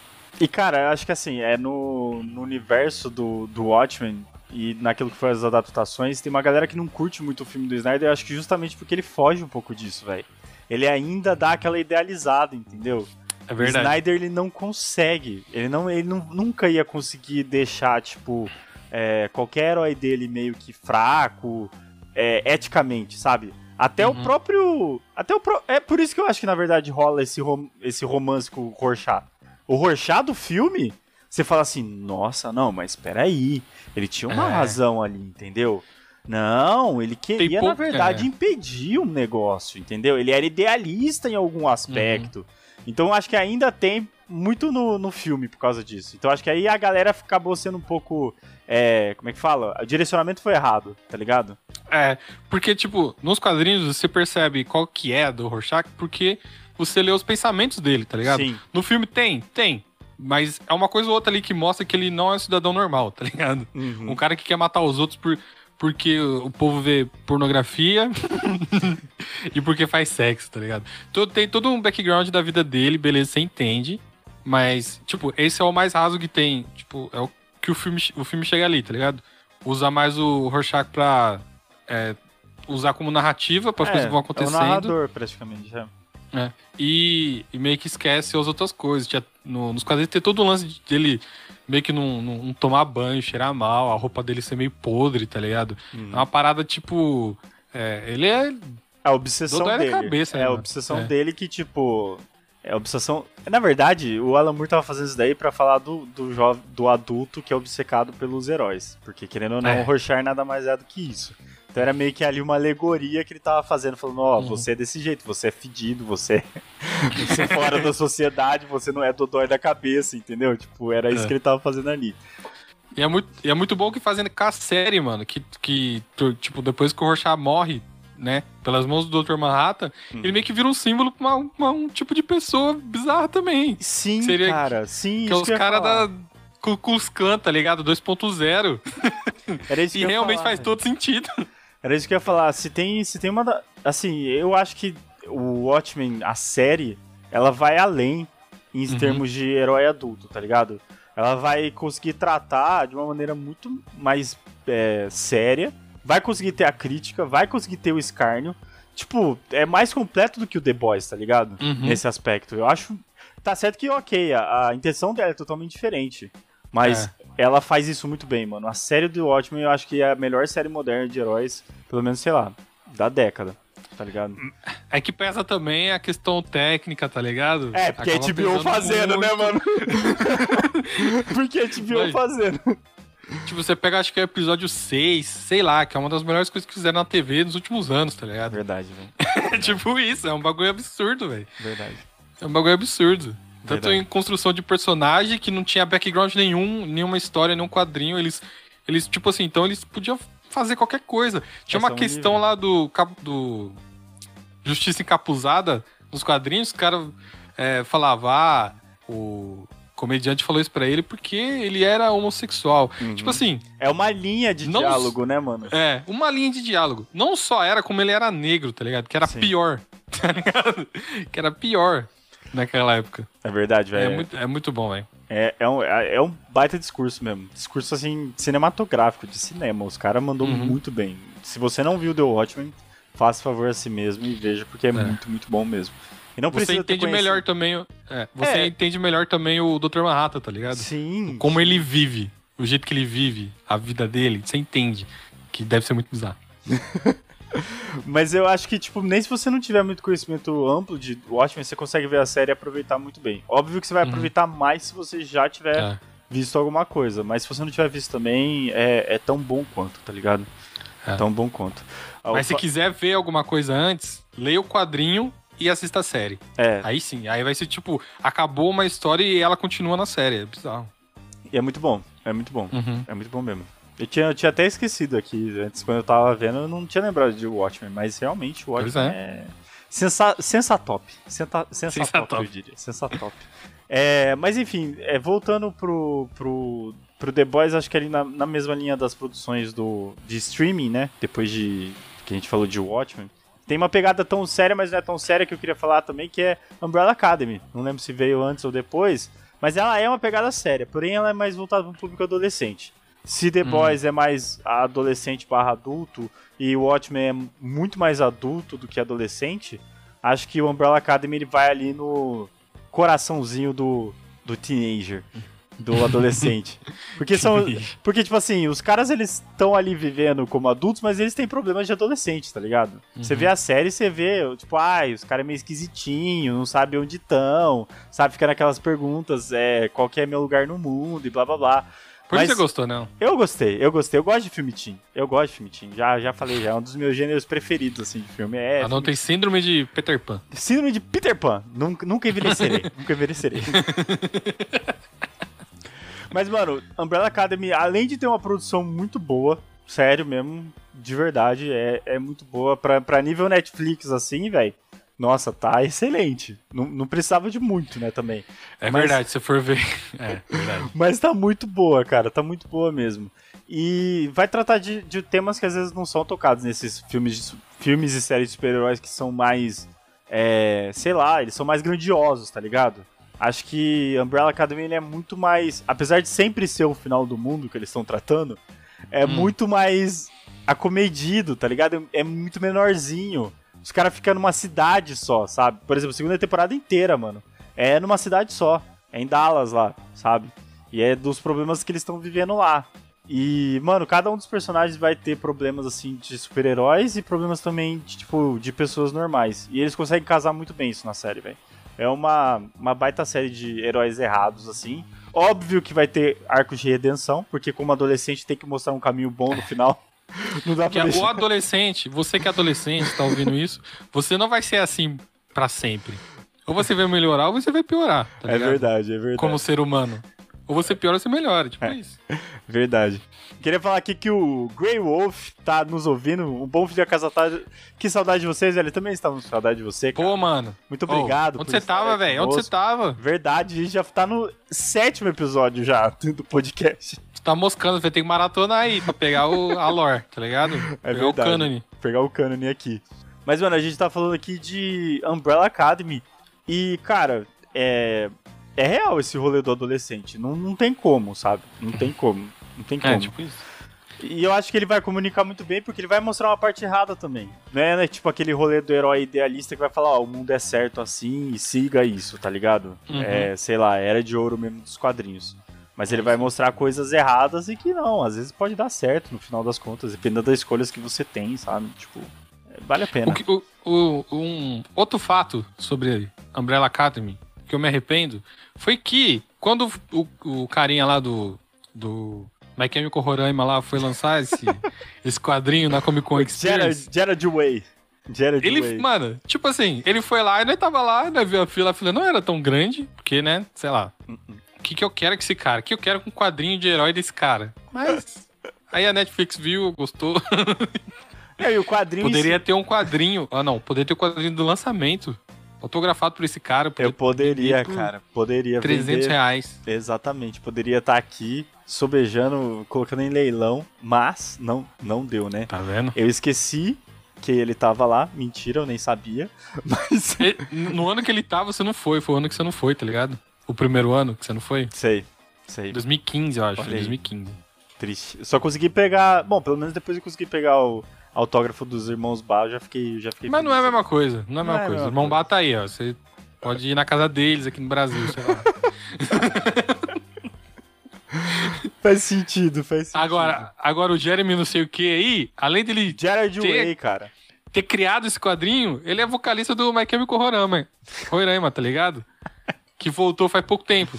E, cara, acho que assim, é no, no universo do, do Watchmen e naquilo que foi as adaptações, tem uma galera que não curte muito o filme do Snyder, acho que justamente porque ele foge um pouco disso, velho. Ele ainda dá aquela idealizada, entendeu? É verdade. O Snyder ele não consegue. Ele, não, ele não, nunca ia conseguir deixar, tipo, é, qualquer herói dele meio que fraco, é, eticamente, sabe? Até uhum. o próprio. Até o pro, É por isso que eu acho que, na verdade, rola esse, rom, esse romance com o Rorschach. O Rorschach do filme, você fala assim, nossa, não, mas espera aí. Ele tinha uma é. razão ali, entendeu? Não, ele queria, na verdade, é. impedir um negócio, entendeu? Ele era idealista em algum aspecto. Uhum. Então acho que ainda tem muito no, no filme por causa disso. Então acho que aí a galera acabou sendo um pouco. É, como é que fala? O direcionamento foi errado, tá ligado? É, porque, tipo, nos quadrinhos você percebe qual que é do Rorschach, porque você lê os pensamentos dele, tá ligado? Sim. No filme tem, tem. Mas é uma coisa ou outra ali que mostra que ele não é um cidadão normal, tá ligado? Uhum. Um cara que quer matar os outros por, porque o povo vê pornografia e porque faz sexo, tá ligado? Então, tem todo um background da vida dele, beleza, você entende. Mas, tipo, esse é o mais raso que tem. Tipo, é o que o filme, o filme chega ali, tá ligado? Usa mais o Rorschach pra é, usar como narrativa para as é, coisas que vão acontecendo. É o narrador, praticamente, é. É. E, e, meio que esquece as outras coisas. Tinha, no, nos quadrinhos tem todo o lance dele meio que não, não, não, tomar banho, cheirar mal, a roupa dele ser meio podre, tá ligado? Uhum. É uma parada tipo. É, ele é. A obsessão dele. Cabeça, é né, a obsessão é. dele que, tipo. É obsessão. Na verdade, o Alan Moore tava fazendo isso daí para falar do, do, jovem, do adulto que é obcecado pelos heróis. Porque, querendo ou não, é. o Rorschach nada mais é do que isso. Então era meio que ali uma alegoria que ele tava fazendo, falando, ó, oh, uhum. você é desse jeito, você é fedido, você, você é fora da sociedade, você não é dodói da cabeça, entendeu? Tipo, era isso é. que ele tava fazendo ali. E é muito, e é muito bom que fazendo com a série, mano, que, que tipo, depois que o Rorschach morre, né, pelas mãos do Dr. Manhattan, ele meio que vira um símbolo pra uma, uma, um tipo de pessoa bizarra também. Sim, Seria cara, que, sim. Que é os caras da Klan, tá ligado? 2.0. Era isso que E realmente falar, faz todo sentido. Era isso que eu ia falar. Se tem, se tem uma. Da... Assim, eu acho que o Watchmen, a série, ela vai além em uhum. termos de herói adulto, tá ligado? Ela vai conseguir tratar de uma maneira muito mais é, séria, vai conseguir ter a crítica, vai conseguir ter o escárnio. Tipo, é mais completo do que o The Boys, tá ligado? Uhum. Nesse aspecto. Eu acho. Tá certo que, ok, a, a intenção dela é totalmente diferente. Mas é ela faz isso muito bem, mano. A série do Watchmen eu acho que é a melhor série moderna de heróis, pelo menos, sei lá, da década. Tá ligado? É que pesa também a questão técnica, tá ligado? É, porque a HBO fazendo, né, muito. né, mano? porque a HBO Mas, fazendo. Tipo, você pega, acho que é o episódio 6, sei lá, que é uma das melhores coisas que fizeram na TV nos últimos anos, tá ligado? Verdade, velho. tipo isso, é um bagulho absurdo, velho. Verdade. É um bagulho absurdo. Tanto Verdade. em construção de personagem que não tinha background nenhum, nenhuma história, nenhum quadrinho. Eles, eles tipo assim, então eles podiam fazer qualquer coisa. Tinha uma questão lá do, do Justiça Encapuzada nos quadrinhos, o cara é, falava, ah, o comediante falou isso pra ele porque ele era homossexual. Uhum. Tipo assim. É uma linha de diálogo, né, mano? É, uma linha de diálogo. Não só era como ele era negro, tá ligado? Que era Sim. pior. Tá ligado? Que era pior naquela época. É verdade, velho. É muito, é muito bom, velho. É, é, um, é, é um baita discurso mesmo. Discurso, assim, cinematográfico, de cinema. Os caras mandou uhum. muito bem. Se você não viu The Watchmen, faça favor a si mesmo e veja, porque é, é. muito, muito bom mesmo. E não você entende melhor também. É, você é. entende melhor também o Dr. Manhattan, tá ligado? Sim. Como sim. ele vive, o jeito que ele vive, a vida dele, você entende. Que deve ser muito bizarro. Mas eu acho que, tipo, nem se você não tiver muito conhecimento amplo de Watchmen, você consegue ver a série e aproveitar muito bem. Óbvio que você vai uhum. aproveitar mais se você já tiver é. visto alguma coisa. Mas se você não tiver visto também, é, é tão bom quanto, tá ligado? É. Tão bom quanto. Mas se quiser ver alguma coisa antes, leia o quadrinho e assista a série. É. Aí sim, aí vai ser tipo, acabou uma história e ela continua na série. É bizarro. E é muito bom, é muito bom. Uhum. É muito bom mesmo. Eu tinha, eu tinha até esquecido aqui, antes quando eu tava vendo, eu não tinha lembrado de Watchmen, mas realmente o Watchmen é. é. Sensa, sensatop. Senta, sensatop, sensatop, eu diria. Sensatop. É, mas enfim, é, voltando pro, pro, pro The Boys, acho que ali na, na mesma linha das produções do, de streaming, né? Depois de que a gente falou de Watchmen. Tem uma pegada tão séria, mas não é tão séria que eu queria falar também, que é Umbrella Academy. Não lembro se veio antes ou depois, mas ela é uma pegada séria, porém ela é mais voltada para o público adolescente. Se The hum. Boys é mais adolescente barra adulto e o Watchmen é muito mais adulto do que adolescente, acho que o Umbrella Academy ele vai ali no coraçãozinho do, do teenager, do adolescente. Porque são. Porque, tipo assim, os caras eles estão ali vivendo como adultos, mas eles têm problemas de adolescente, tá ligado? Uhum. Você vê a série você vê, tipo, ai, os caras é meio esquisitinho, não sabe onde estão, sabe? Fica naquelas perguntas, é, qual que é meu lugar no mundo e blá blá blá. Por que você gostou, não? Eu gostei, eu gostei. Eu gosto de filme teen. Eu gosto de filme teen. Já, já falei, já é um dos meus gêneros preferidos, assim, de filme. É, ah, não tem síndrome de Peter Pan. Síndrome de Peter Pan. Nunca, nunca envelhecerei. nunca envelhecerei. Mas, mano, Umbrella Academy, além de ter uma produção muito boa, sério mesmo, de verdade, é, é muito boa. Pra, pra nível Netflix, assim, velho nossa, tá excelente. Não, não precisava de muito, né, também. É Mas... verdade, se for ver. É, verdade. Mas tá muito boa, cara, tá muito boa mesmo. E vai tratar de, de temas que às vezes não são tocados nesses filmes, filmes e séries de super-heróis que são mais. É, sei lá, eles são mais grandiosos, tá ligado? Acho que Umbrella Academy é muito mais. Apesar de sempre ser o final do mundo que eles estão tratando, é hum. muito mais acomedido, tá ligado? É muito menorzinho. Os caras ficam numa cidade só, sabe? Por exemplo, a segunda temporada inteira, mano. É numa cidade só. É em Dallas lá, sabe? E é dos problemas que eles estão vivendo lá. E, mano, cada um dos personagens vai ter problemas, assim, de super-heróis e problemas também, de, tipo, de pessoas normais. E eles conseguem casar muito bem isso na série, velho. É uma, uma baita série de heróis errados, assim. Óbvio que vai ter arcos de redenção, porque como adolescente tem que mostrar um caminho bom no final. Não dá pra deixar. O adolescente, você que é adolescente, tá ouvindo isso, você não vai ser assim para sempre. Ou você vai melhorar ou você vai piorar. Tá é verdade, é verdade. Como ser humano. Ou você piora ou você melhora, tipo é. isso. Verdade. Queria falar aqui que o Grey Wolf tá nos ouvindo. Um bom da casa tá. Que saudade de vocês, ele também estava com saudade de você, cara. Pô, mano. Muito obrigado. Oh, onde você tava, velho? Onde você tava? Verdade, a gente já tá no sétimo episódio já do podcast. Você tá moscando, vai ter que maratonar aí pra pegar o, a lore, tá ligado? É pegar verdade. o cânone. Pegar o cânone aqui. Mas, mano, a gente tá falando aqui de Umbrella Academy. E, cara, é é real esse rolê do adolescente. Não, não tem como, sabe? Não tem como. Não tem é, como. É, tipo isso. E eu acho que ele vai comunicar muito bem, porque ele vai mostrar uma parte errada também. Né? né? Tipo aquele rolê do herói idealista que vai falar, ó, o mundo é certo assim e siga isso, tá ligado? Uhum. É, sei lá, era de ouro mesmo dos quadrinhos. Mas ele vai mostrar coisas erradas e que não, às vezes pode dar certo no final das contas, dependendo das escolhas que você tem, sabe? Tipo, é, vale a pena. O, que, o, o, um outro fato sobre Umbrella Academy que eu me arrependo foi que quando o, o carinha lá do. do My Chemical Roraima lá foi lançar esse, esse quadrinho na Comic Con Experience. Jared Way. Jared ele, Way. mano, tipo assim, ele foi lá e nós tava lá, né, viu a fila, a fila não era tão grande, porque, né, sei lá. O que, que eu quero com esse cara? O que eu quero com um quadrinho de herói desse cara? Mas. Aí a Netflix viu, gostou. É, e o quadrinho. Poderia ter um quadrinho. Ah, não, poderia ter o um quadrinho do lançamento autografado por esse cara. Eu poderia, cara. Poderia 300 vender. reais. Exatamente. Poderia estar tá aqui sobejando, colocando em leilão, mas não, não deu, né? Tá vendo? Eu esqueci que ele tava lá. Mentira, eu nem sabia. Mas. no ano que ele tava, você não foi. Foi o ano que você não foi, tá ligado? O primeiro ano que você não foi? Sei, sei. 2015, eu acho. Foi 2015. Triste. Eu só consegui pegar. Bom, pelo menos depois eu consegui pegar o autógrafo dos irmãos Bá, eu já fiquei, já fiquei Mas não é a mesma coisa, não é a mesma não coisa. É a mesma Irmão Bá tá aí, ó. Você pode ir na casa deles aqui no Brasil, sei lá. faz sentido, faz sentido. Agora, agora o Jeremy não sei o que aí, além dele Jared ter, Way, cara. ter criado esse quadrinho, ele é vocalista do My Chemical Horama, Roraima, tá ligado? que voltou faz pouco tempo.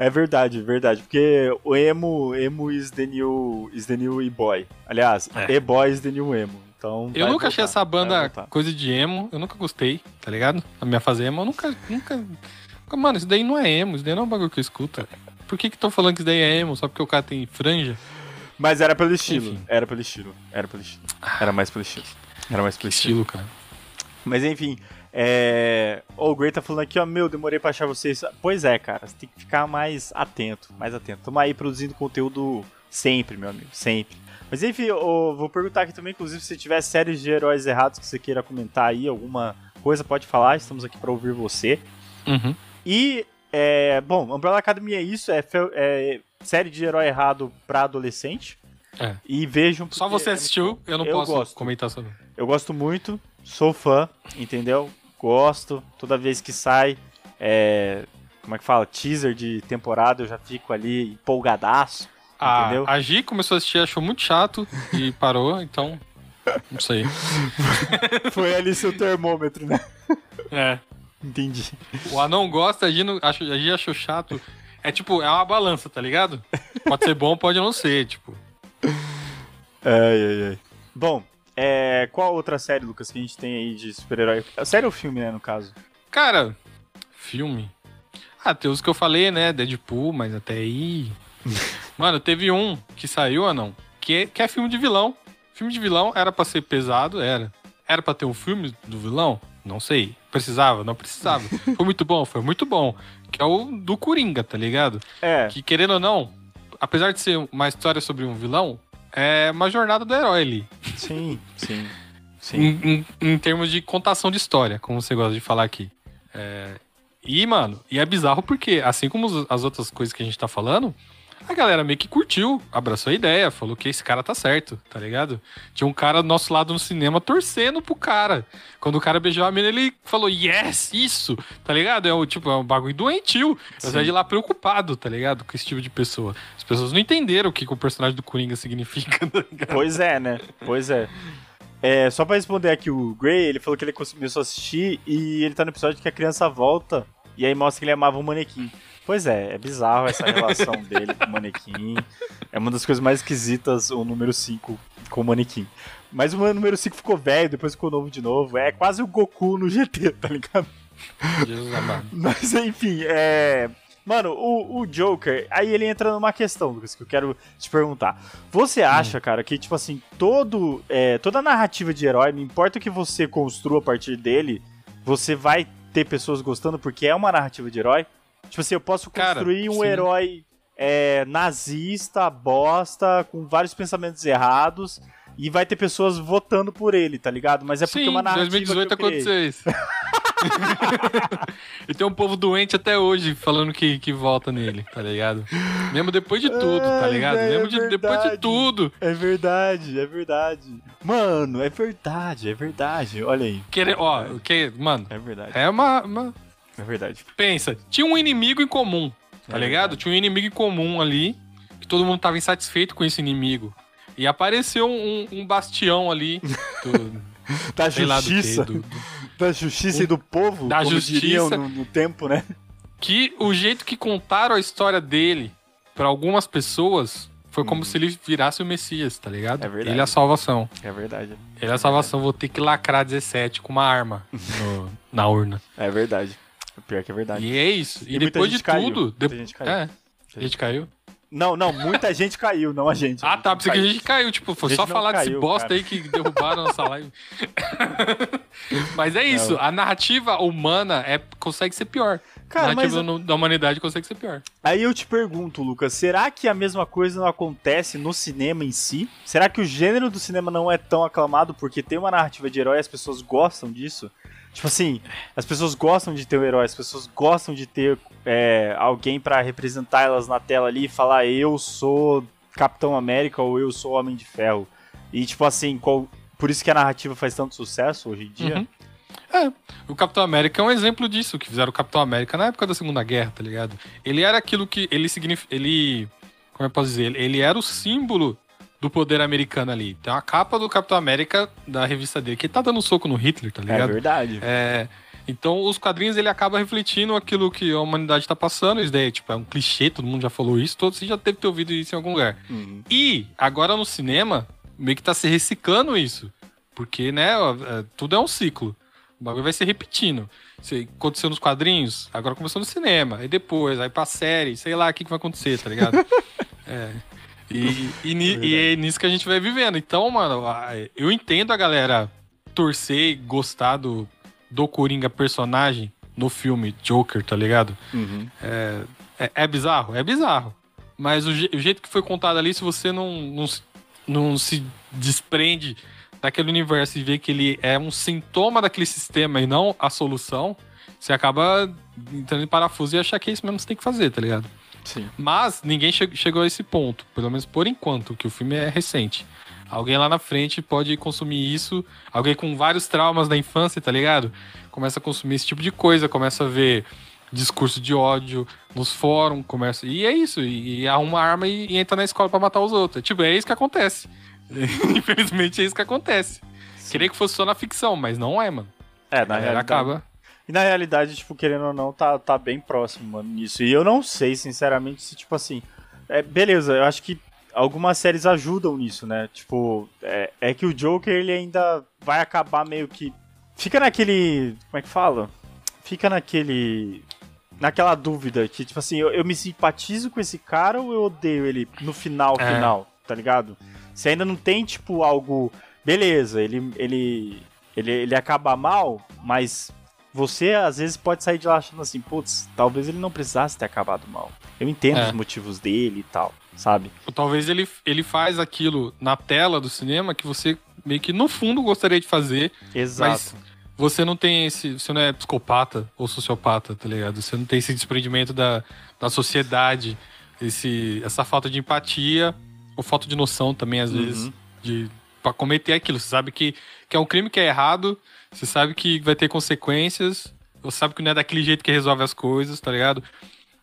É verdade, verdade. Porque o emo, emo is the new, is the new e-boy. Aliás, é. e-boy is the new emo. Então, eu nunca voltar, achei essa banda coisa de emo, eu nunca gostei, tá ligado? A minha fazer emo, eu nunca, nunca. Mano, isso daí não é emo, isso daí não é um bagulho que eu escuto. Por que que estão falando que isso daí é emo? Só porque o cara tem franja? Mas era pelo estilo. Enfim. Era pelo estilo. Era pelo estilo. Era mais pelo estilo. Era mais pelo estilo. estilo, cara. Mas enfim, é... O Gray tá falando aqui, ó, meu, demorei pra achar vocês. Pois é, cara, você tem que ficar mais atento, mais atento. Tamo aí produzindo conteúdo sempre, meu amigo, sempre. Mas enfim, eu vou perguntar aqui também, inclusive, se tiver séries de heróis errados que você queira comentar aí, alguma coisa, pode falar, estamos aqui para ouvir você. Uhum. E, é, bom, Umbrella Academy é isso, é, é série de herói errado pra adolescente. É. E vejam. Só você assistiu, eu não eu posso gosto. comentar sobre. Eu gosto muito, sou fã, entendeu? Gosto. Toda vez que sai, é, como é que fala? Teaser de temporada, eu já fico ali empolgadaço. A, entendeu? a Gi começou a assistir, achou muito chato e parou, então. Não sei. Foi ali seu termômetro, né? É. Entendi. O anão gosta, a Gi, não, a Gi achou chato. É tipo, é uma balança, tá ligado? Pode ser bom, pode não ser, tipo. Ai, ai, ai. Bom, é, qual outra série, Lucas, que a gente tem aí de super-herói? Série ou filme, né, no caso? Cara, filme. Ah, tem os que eu falei, né? Deadpool, mas até aí. Mano, teve um que saiu ou não? Que é, que é filme de vilão. Filme de vilão era pra ser pesado? Era. Era pra ter um filme do vilão? Não sei. Precisava? Não precisava. foi muito bom? Foi muito bom. Que é o do Coringa, tá ligado? É. Que querendo ou não, apesar de ser uma história sobre um vilão, é uma jornada do herói ali. Sim, sim. sim. Em, em, em, termos de contação de história, como você gosta de falar aqui. É, E, mano, e é bizarro porque, assim como as outras coisas que a gente tá falando, a galera meio que curtiu, abraçou a ideia, falou que esse cara tá certo, tá ligado? Tinha um cara do nosso lado no cinema torcendo pro cara. Quando o cara beijou a mina, ele falou, yes, isso, tá ligado? É o tipo, é um bagulho doentio. Eu saí de lá preocupado, tá ligado? Com esse tipo de pessoa. As pessoas não entenderam o que, que o personagem do Coringa significa, tá Pois é, né? Pois é. É, só pra responder aqui o Gray, ele falou que ele começou a assistir e ele tá no episódio que a criança volta e aí mostra que ele amava o manequim. Pois é, é bizarro essa relação dele com o manequim. É uma das coisas mais esquisitas o número 5 com o manequim. Mas o número 5 ficou velho, depois ficou novo de novo. É quase o Goku no GT, tá ligado? Jesus amado. Mas enfim, é. Mano, o, o Joker, aí ele entra numa questão, Lucas, que eu quero te perguntar. Você acha, hum. cara, que, tipo assim, todo, é, toda narrativa de herói, não importa o que você construa a partir dele, você vai ter pessoas gostando porque é uma narrativa de herói? Tipo assim, eu posso construir Cara, um sim. herói é, nazista, bosta, com vários pensamentos errados, e vai ter pessoas votando por ele, tá ligado? Mas é porque sim, uma narrativa. 2018 aconteceu isso. e tem um povo doente até hoje falando que, que vota nele, tá ligado? Mesmo depois de tudo, tá ligado? É, Mesmo de, depois de tudo. É verdade, é verdade. Mano, é verdade, é verdade. Olha aí. Querer, ó, que, mano. É verdade. É uma, uma é verdade. Pensa, tinha um inimigo em comum, tá é ligado? Verdade. Tinha um inimigo em comum ali, que todo mundo tava insatisfeito com esse inimigo. E apareceu um, um bastião ali do, da justiça. Do, do, da justiça um, e do povo, da justiça no, no, tempo, né? Que o jeito que contaram a história dele para algumas pessoas foi como hum. se ele virasse o Messias, tá ligado? É verdade. Ele é a salvação. É verdade. Ele é a salvação. Vou ter que lacrar 17 com uma arma no, na urna. É verdade. Pior que é verdade. E é isso. E, e depois de caiu. tudo. De... gente caiu. É. A gente caiu. Não, não, muita gente caiu, não a gente. Ah, tá, pensei que a gente caiu, tipo, foi só falar caiu, desse bosta cara. aí que derrubaram nossa live. mas é isso, não. a narrativa humana é, consegue ser pior. Cara, a narrativa mas... da humanidade consegue ser pior. Aí eu te pergunto, Lucas, será que a mesma coisa não acontece no cinema em si? Será que o gênero do cinema não é tão aclamado porque tem uma narrativa de herói e as pessoas gostam disso? Tipo assim, as pessoas gostam de ter um herói, as pessoas gostam de ter é, alguém para representar elas na tela ali e falar eu sou Capitão América ou eu sou Homem de Ferro. E tipo assim, qual, por isso que a narrativa faz tanto sucesso hoje em dia. Uhum. É, o Capitão América é um exemplo disso, que fizeram o Capitão América na época da Segunda Guerra, tá ligado? Ele era aquilo que ele significa, ele como eu posso dizer, ele era o símbolo do poder americano ali. Tem uma capa do Capitão América da revista dele, que tá dando soco no Hitler, tá ligado? É verdade. É. Então, os quadrinhos ele acaba refletindo aquilo que a humanidade tá passando. Isso daí, tipo, é um clichê, todo mundo já falou isso, todo você já deve ter ouvido isso em algum lugar. Uhum. E, agora no cinema, meio que tá se reciclando isso. Porque, né, é, tudo é um ciclo. O bagulho vai se repetindo. Isso aconteceu nos quadrinhos, agora começou no cinema. Aí depois, aí pra série, sei lá o que, que vai acontecer, tá ligado? é. E, e, é e, é nisso que a gente vai vivendo. Então, mano, eu entendo a galera torcer e gostar do, do Coringa personagem no filme Joker, tá ligado? Uhum. É, é, é, bizarro? É bizarro. Mas o, o, jeito que foi contado ali, se você não, não, não se desprende daquele universo e vê que ele é um sintoma daquele sistema e não a solução, você acaba entrando em parafuso e achar que é isso mesmo que você tem que fazer, tá ligado? Sim. Mas ninguém che chegou a esse ponto, pelo menos por enquanto, que o filme é recente. Alguém lá na frente pode consumir isso, alguém com vários traumas da infância, tá ligado? Começa a consumir esse tipo de coisa, começa a ver discurso de ódio nos fóruns, começa. E é isso, e, e arruma arma e, e, entra na escola para matar os outros. Tipo, é isso que acontece. Infelizmente é isso que acontece. Sim. Queria que fosse só na ficção, mas não é, mano. É, na realidade. acaba. E na realidade, tipo, querendo ou não, tá, tá bem próximo, mano, nisso. E eu não sei, sinceramente, se, tipo assim. É, beleza, eu acho que algumas séries ajudam nisso, né? Tipo, é, é que o Joker, ele ainda vai acabar meio que. Fica naquele. Como é que fala? Fica naquele. Naquela dúvida que, tipo assim, eu, eu me simpatizo com esse cara ou eu odeio ele no final, é. final, tá ligado? Se ainda não tem, tipo, algo. Beleza, ele, ele, ele, ele acaba mal, mas você às vezes pode sair de lá achando assim, putz, talvez ele não precisasse ter acabado mal. Eu entendo é. os motivos dele e tal, sabe? Ou talvez ele, ele faz aquilo na tela do cinema que você meio que no fundo gostaria de fazer. Exato. Mas você não tem esse. Você não é psicopata ou sociopata, tá ligado? Você não tem esse desprendimento da, da sociedade, esse, essa falta de empatia, ou falta de noção também, às uhum. vezes, de para cometer aquilo. Você sabe que, que é um crime que é errado, você sabe que vai ter consequências, você sabe que não é daquele jeito que resolve as coisas, tá ligado?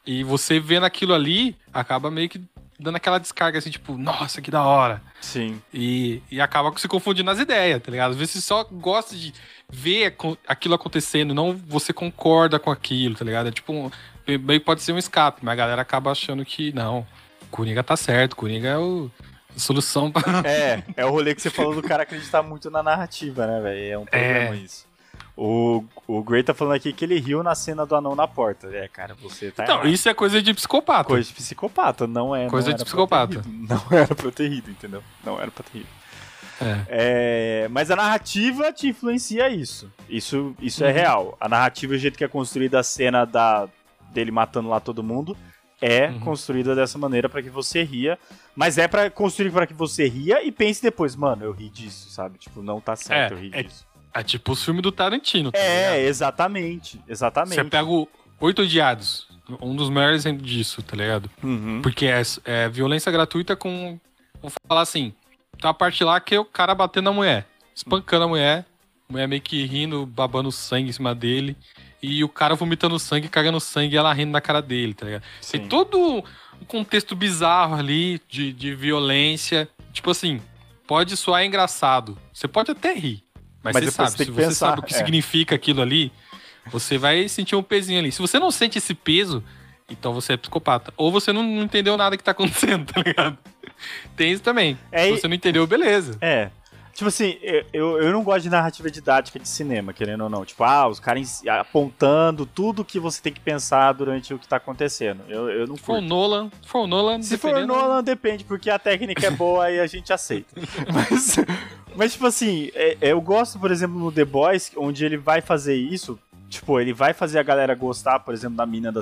E você vendo aquilo ali, acaba meio que dando aquela descarga assim, tipo, nossa, que da hora. Sim. E, e acaba se confundindo nas ideias, tá ligado? Às vezes você só gosta de ver aquilo acontecendo, não você concorda com aquilo, tá ligado? É tipo, um, meio pode ser um escape, mas a galera acaba achando que não, Coringa tá certo, Coringa é o, solução. É, é o rolê que você falou do cara acreditar muito na narrativa, né, velho? É um problema é. isso. O, o Gray tá falando aqui que ele riu na cena do anão na porta. É, cara, você tá. Então, errado. isso é coisa de psicopata. Coisa de psicopata, não é. Coisa não de psicopata. Não era pra ter rido, entendeu? Não era pra ter rido. É. É, mas a narrativa te influencia isso. Isso, isso é uhum. é real. A narrativa, o jeito que é construída a cena da, dele matando lá todo mundo, é uhum. construída dessa maneira para que você ria. Mas é para construir para que você ria e pense depois, mano, eu ri disso, sabe? Tipo, não tá certo, é, eu ri é, disso. É tipo os filmes do Tarantino. Tá é, ligado? exatamente. Exatamente. Você pega o Oito Odiados, um dos maiores exemplos disso, tá ligado? Uhum. Porque é, é violência gratuita com. Vamos falar assim, tem uma parte lá que é o cara batendo na mulher, espancando a mulher, mulher meio que rindo, babando sangue em cima dele, e o cara vomitando sangue, cagando sangue e ela rindo na cara dele, tá ligado? Sim. Tem todo um contexto bizarro ali de, de violência. Tipo assim, pode soar engraçado. Você pode até rir. Mas, mas você sabe, você se você pensar, sabe o que é. significa aquilo ali, você vai sentir um pezinho ali. Se você não sente esse peso, então você é psicopata. Ou você não, não entendeu nada que tá acontecendo, tá ligado? Tem isso também. É, Se você não entendeu, beleza. É. Tipo assim, eu, eu não gosto de narrativa didática de cinema, querendo ou não. Tipo, ah, os caras apontando tudo que você tem que pensar durante o que tá acontecendo. Eu, eu não curto. For Nolan, for Nolan, Se for o Nolan, depende, porque a técnica é boa e a gente aceita. Mas, mas tipo assim, é, é, eu gosto, por exemplo, no The Boys, onde ele vai fazer isso. Tipo, ele vai fazer a galera gostar, por exemplo, da mina da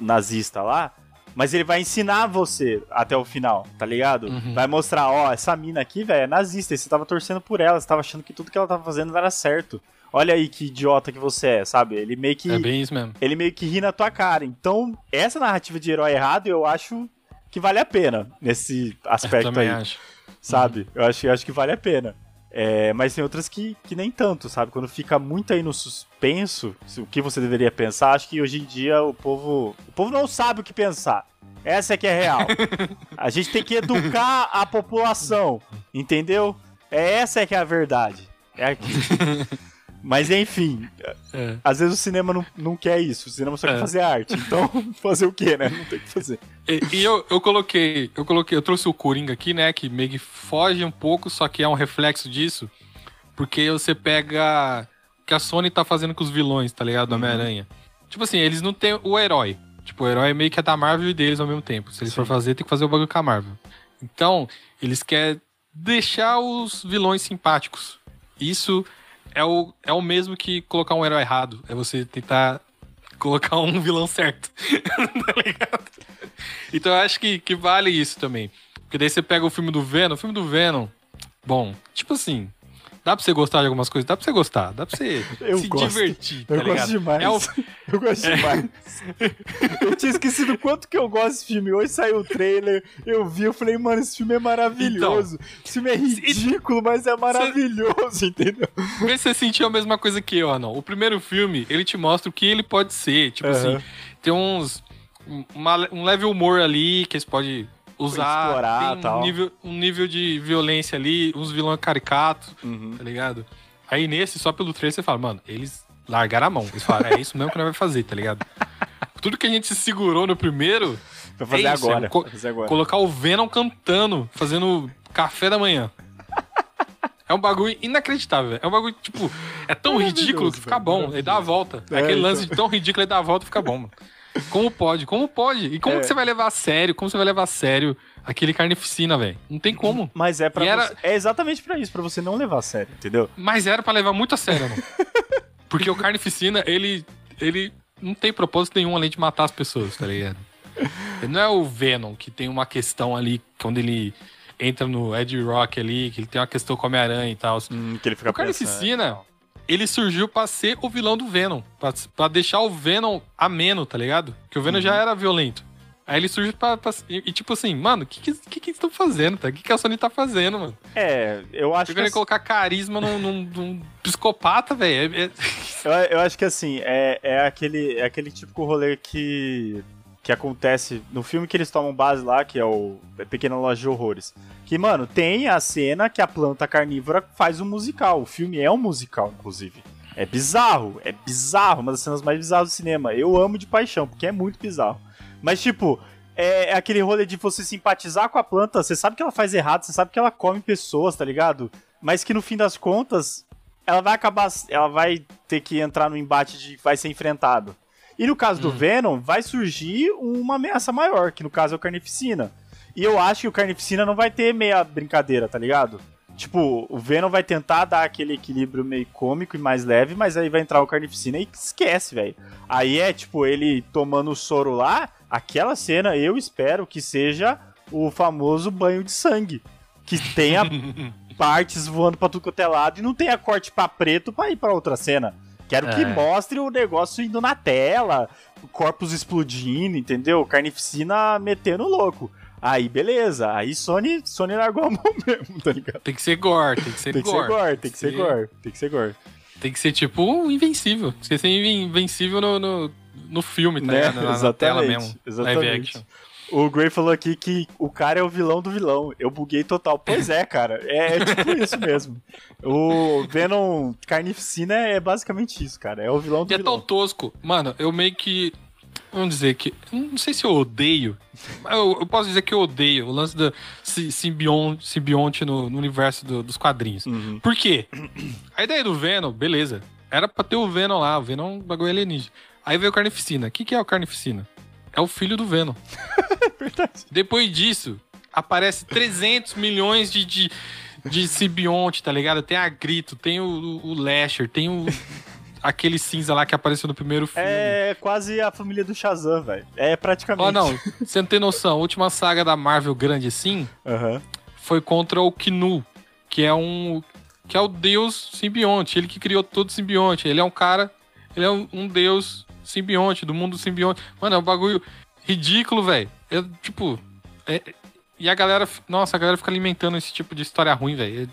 nazista lá mas ele vai ensinar você até o final, tá ligado? Uhum. Vai mostrar, ó, essa mina aqui, velho, é nazista, e você tava torcendo por ela, você tava achando que tudo que ela tava fazendo era certo. Olha aí que idiota que você é, sabe? Ele meio que. É bem isso mesmo. Ele meio que ri na tua cara. Então, essa narrativa de herói errado, eu acho que vale a pena nesse aspecto eu também aí. Acho. Sabe? Uhum. Eu, acho, eu acho que vale a pena. É, mas tem outras que, que nem tanto, sabe? Quando fica muito aí no suspenso, o que você deveria pensar, acho que hoje em dia o povo. O povo não sabe o que pensar. Essa é que é real. A gente tem que educar a população, entendeu? É essa é que é a verdade. É aqui. Mas enfim, é. às vezes o cinema não, não quer isso, o cinema só é. quer fazer arte. Então, fazer o quê, né? Não tem o que fazer. E, e, eu, eu coloquei, eu coloquei, eu trouxe o Coringa aqui, né? Que meio que foge um pouco, só que é um reflexo disso. Porque você pega o que a Sony tá fazendo com os vilões, tá ligado? Do uhum. Homem-Aranha. Tipo assim, eles não têm o herói. Tipo, o herói meio que é da Marvel e deles ao mesmo tempo. Se eles Sim. for fazer, tem que fazer o bagulho com a Marvel. Então, eles querem deixar os vilões simpáticos. Isso é o, é o mesmo que colocar um herói errado. É você tentar colocar um vilão certo. tá ligado? Então eu acho que, que vale isso também. Porque daí você pega o filme do Venom, o filme do Venom. Bom, tipo assim, Dá pra você gostar de algumas coisas? Dá pra você gostar, dá pra você eu se gosto. divertir. Tá eu ligado? gosto demais. É o... Eu gosto é. demais. eu tinha esquecido quanto que eu gosto desse filme. Hoje saiu o trailer, eu vi, eu falei, mano, esse filme é maravilhoso. Então, esse filme é ridículo, mas é maravilhoso, você... entendeu? Vê se você sentiu a mesma coisa que eu, não. O primeiro filme, ele te mostra o que ele pode ser. Tipo uhum. assim, tem uns. Uma, um leve humor ali que você pode usar explorar, tem um, nível, um nível de violência ali, uns vilões caricatos, uhum. tá ligado? Aí nesse, só pelo trailer, você fala, mano, eles largaram a mão. Eles falaram, é isso mesmo que nós vai fazer, tá ligado? Tudo que a gente se segurou no primeiro. Vai fazer, é isso, agora. É co fazer agora. Colocar o Venom cantando, fazendo café da manhã. É um bagulho inacreditável, É um bagulho, tipo, é tão ridículo que fica bom. Ele dá a volta. É, Aquele lance então... de tão ridículo, ele dá a volta e fica bom, mano. Como pode? Como pode? E como é. que você vai levar a sério? Como você vai levar a sério aquele carnificina, velho? Não tem como. Mas é para era... é exatamente para isso, para você não levar a sério, entendeu? Mas era para levar muito a sério, mano. Porque o carnificina, ele ele não tem propósito nenhum além de matar as pessoas, tá ligado? Ele não é o Venom que tem uma questão ali quando ele entra no Ed Rock ali, que ele tem uma questão com Homem-Aranha e tal. Hum, que ele fica o Carnificina, ele surgiu pra ser o vilão do Venom. Pra, pra deixar o Venom ameno, tá ligado? Porque o Venom uhum. já era violento. Aí ele surge pra. pra e, e, tipo assim, mano, o que, que, que, que estão fazendo, tá? O que, que a Sony tá fazendo, mano? É, eu acho que. colocar carisma num, num, num psicopata, velho. É, é... eu, eu acho que assim, é, é, aquele, é aquele típico rolê que. Que acontece no filme que eles tomam base lá, que é o Pequena Loja de Horrores. Que, mano, tem a cena que a planta carnívora faz um musical. O filme é um musical, inclusive. É bizarro, é bizarro, uma das cenas mais bizarras do cinema. Eu amo de paixão, porque é muito bizarro. Mas, tipo, é, é, aquele rolê de você simpatizar com a planta, você sabe que ela faz errado, você sabe que ela come pessoas, tá ligado? Mas que no fim das contas, ela vai acabar. Ela vai ter que entrar no embate de vai ser enfrentado. E no caso do hum. Venom, vai surgir uma ameaça maior, que no caso é o Carnificina. E eu acho que o Carnificina não vai ter meia brincadeira, tá ligado? Tipo, o Venom vai tentar dar aquele equilíbrio meio cômico e mais leve, mas aí vai entrar o Carnificina e esquece, velho. Aí é, tipo, ele tomando o soro lá, aquela cena eu espero que seja o famoso banho de sangue. Que tenha partes voando pra tudo quanto é lado e não tenha corte pra preto pra ir pra outra cena. Quero é. que mostre o negócio indo na tela, corpos explodindo, entendeu? Carnificina metendo louco. Aí, beleza. Aí Sony, Sony largou a mão mesmo, tá ligado? Tem que ser gore, tem que ser tem gore. Que ser gore tem que ser gore, tem que ser gore. Tem que ser tipo um invencível. Tem que ser invencível no, no, no filme, tá né? ligado? Na, na tela mesmo. Exatamente. O Gray falou aqui que o cara é o vilão do vilão. Eu buguei total. Pois é, cara. É, é tipo isso mesmo. O Venom Carnificina é basicamente isso, cara. É o vilão do e vilão. é tão tosco. Mano, eu meio que vamos dizer que. Não sei se eu odeio. Eu, eu posso dizer que eu odeio o lance da simbionte, simbionte no, no universo do, dos quadrinhos. Uhum. Por quê? A ideia do Venom, beleza. Era pra ter o Venom lá, o Venom é um bagulho alienígena. Aí veio o Carnificina. O que, que é o Carnificina? É o filho do Venom. Verdade. Depois disso, aparece 300 milhões de, de, de simbionte, tá ligado? Tem a Grito, tem o, o Lasher, tem o aquele cinza lá que apareceu no primeiro filme. É quase a família do Shazam, velho. É praticamente. Oh, não, você não tem noção. A última saga da Marvel grande assim uhum. foi contra o Knu, que é um. que é o deus simbionte. Ele que criou todo simbionte. Ele é um cara. Ele é um, um deus simbionte, do mundo simbionte. Mano, é um bagulho ridículo, velho. É, tipo. É, e a galera, nossa, a galera fica alimentando esse tipo de história ruim, velho.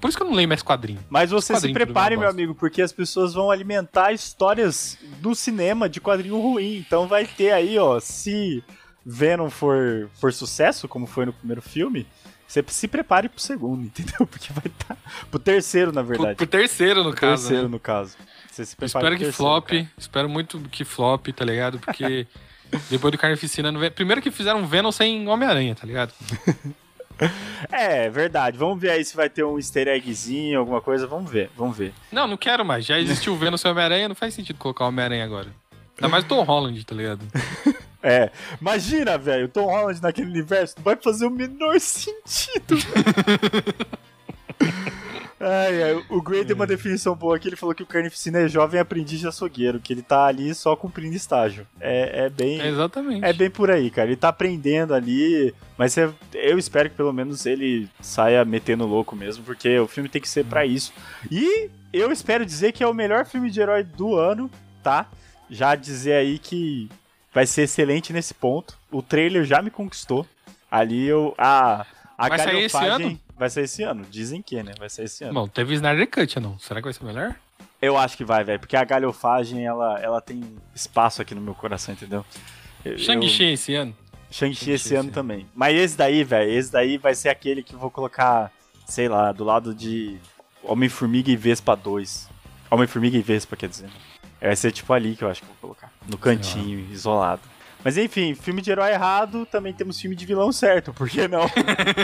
Por isso que eu não leio mais quadrinho. Mas você se prepare, meu amigo, porque as pessoas vão alimentar histórias do cinema de quadrinho ruim. Então vai ter aí, ó, se Venom for, for sucesso, como foi no primeiro filme, você se prepare pro segundo, entendeu? Porque vai estar. Tá... Pro terceiro, na verdade. Pro, pro terceiro, no pro caso. terceiro, né? no caso. Você se prepare espero que terceiro, flop. Cara. Espero muito que flop, tá ligado? Porque. Depois do Carnificina. Primeiro que fizeram Venom sem Homem-Aranha, tá ligado? é, verdade. Vamos ver aí se vai ter um easter eggzinho, alguma coisa. Vamos ver, vamos ver. Não, não quero mais. Já existiu o Venom sem Homem-Aranha, não faz sentido colocar o Homem-Aranha agora. Ainda mais o Tom Holland, tá ligado? É, imagina, velho, o Tom Holland naquele universo não vai fazer o menor sentido. Ai, ai, o Gray deu uma é. definição boa aqui, ele falou que o Carnificina é jovem aprendiz de açougueiro, que ele tá ali só cumprindo estágio. É, é bem... É exatamente. É bem por aí, cara. Ele tá aprendendo ali, mas eu, eu espero que pelo menos ele saia metendo louco mesmo, porque o filme tem que ser para isso. E eu espero dizer que é o melhor filme de herói do ano, tá? Já dizer aí que vai ser excelente nesse ponto. O trailer já me conquistou. Ali eu... A, a vai sair esse ano? Vai ser esse ano. Dizem que, né? Vai ser esse ano. Bom, teve Snyder Cut, não? Será que vai ser melhor? Eu acho que vai, velho. Porque a galhofagem, ela, ela tem espaço aqui no meu coração, entendeu? Shang-Chi esse ano. Shang-Chi esse, esse ano, ano também. Mas esse daí, velho, esse daí vai ser aquele que eu vou colocar, sei lá, do lado de Homem-Formiga e Vespa 2. Homem-Formiga e Vespa, quer dizer. Vai ser tipo ali que eu acho que eu vou colocar. No cantinho, isolado. Mas enfim, filme de herói errado, também temos filme de vilão certo, por que não?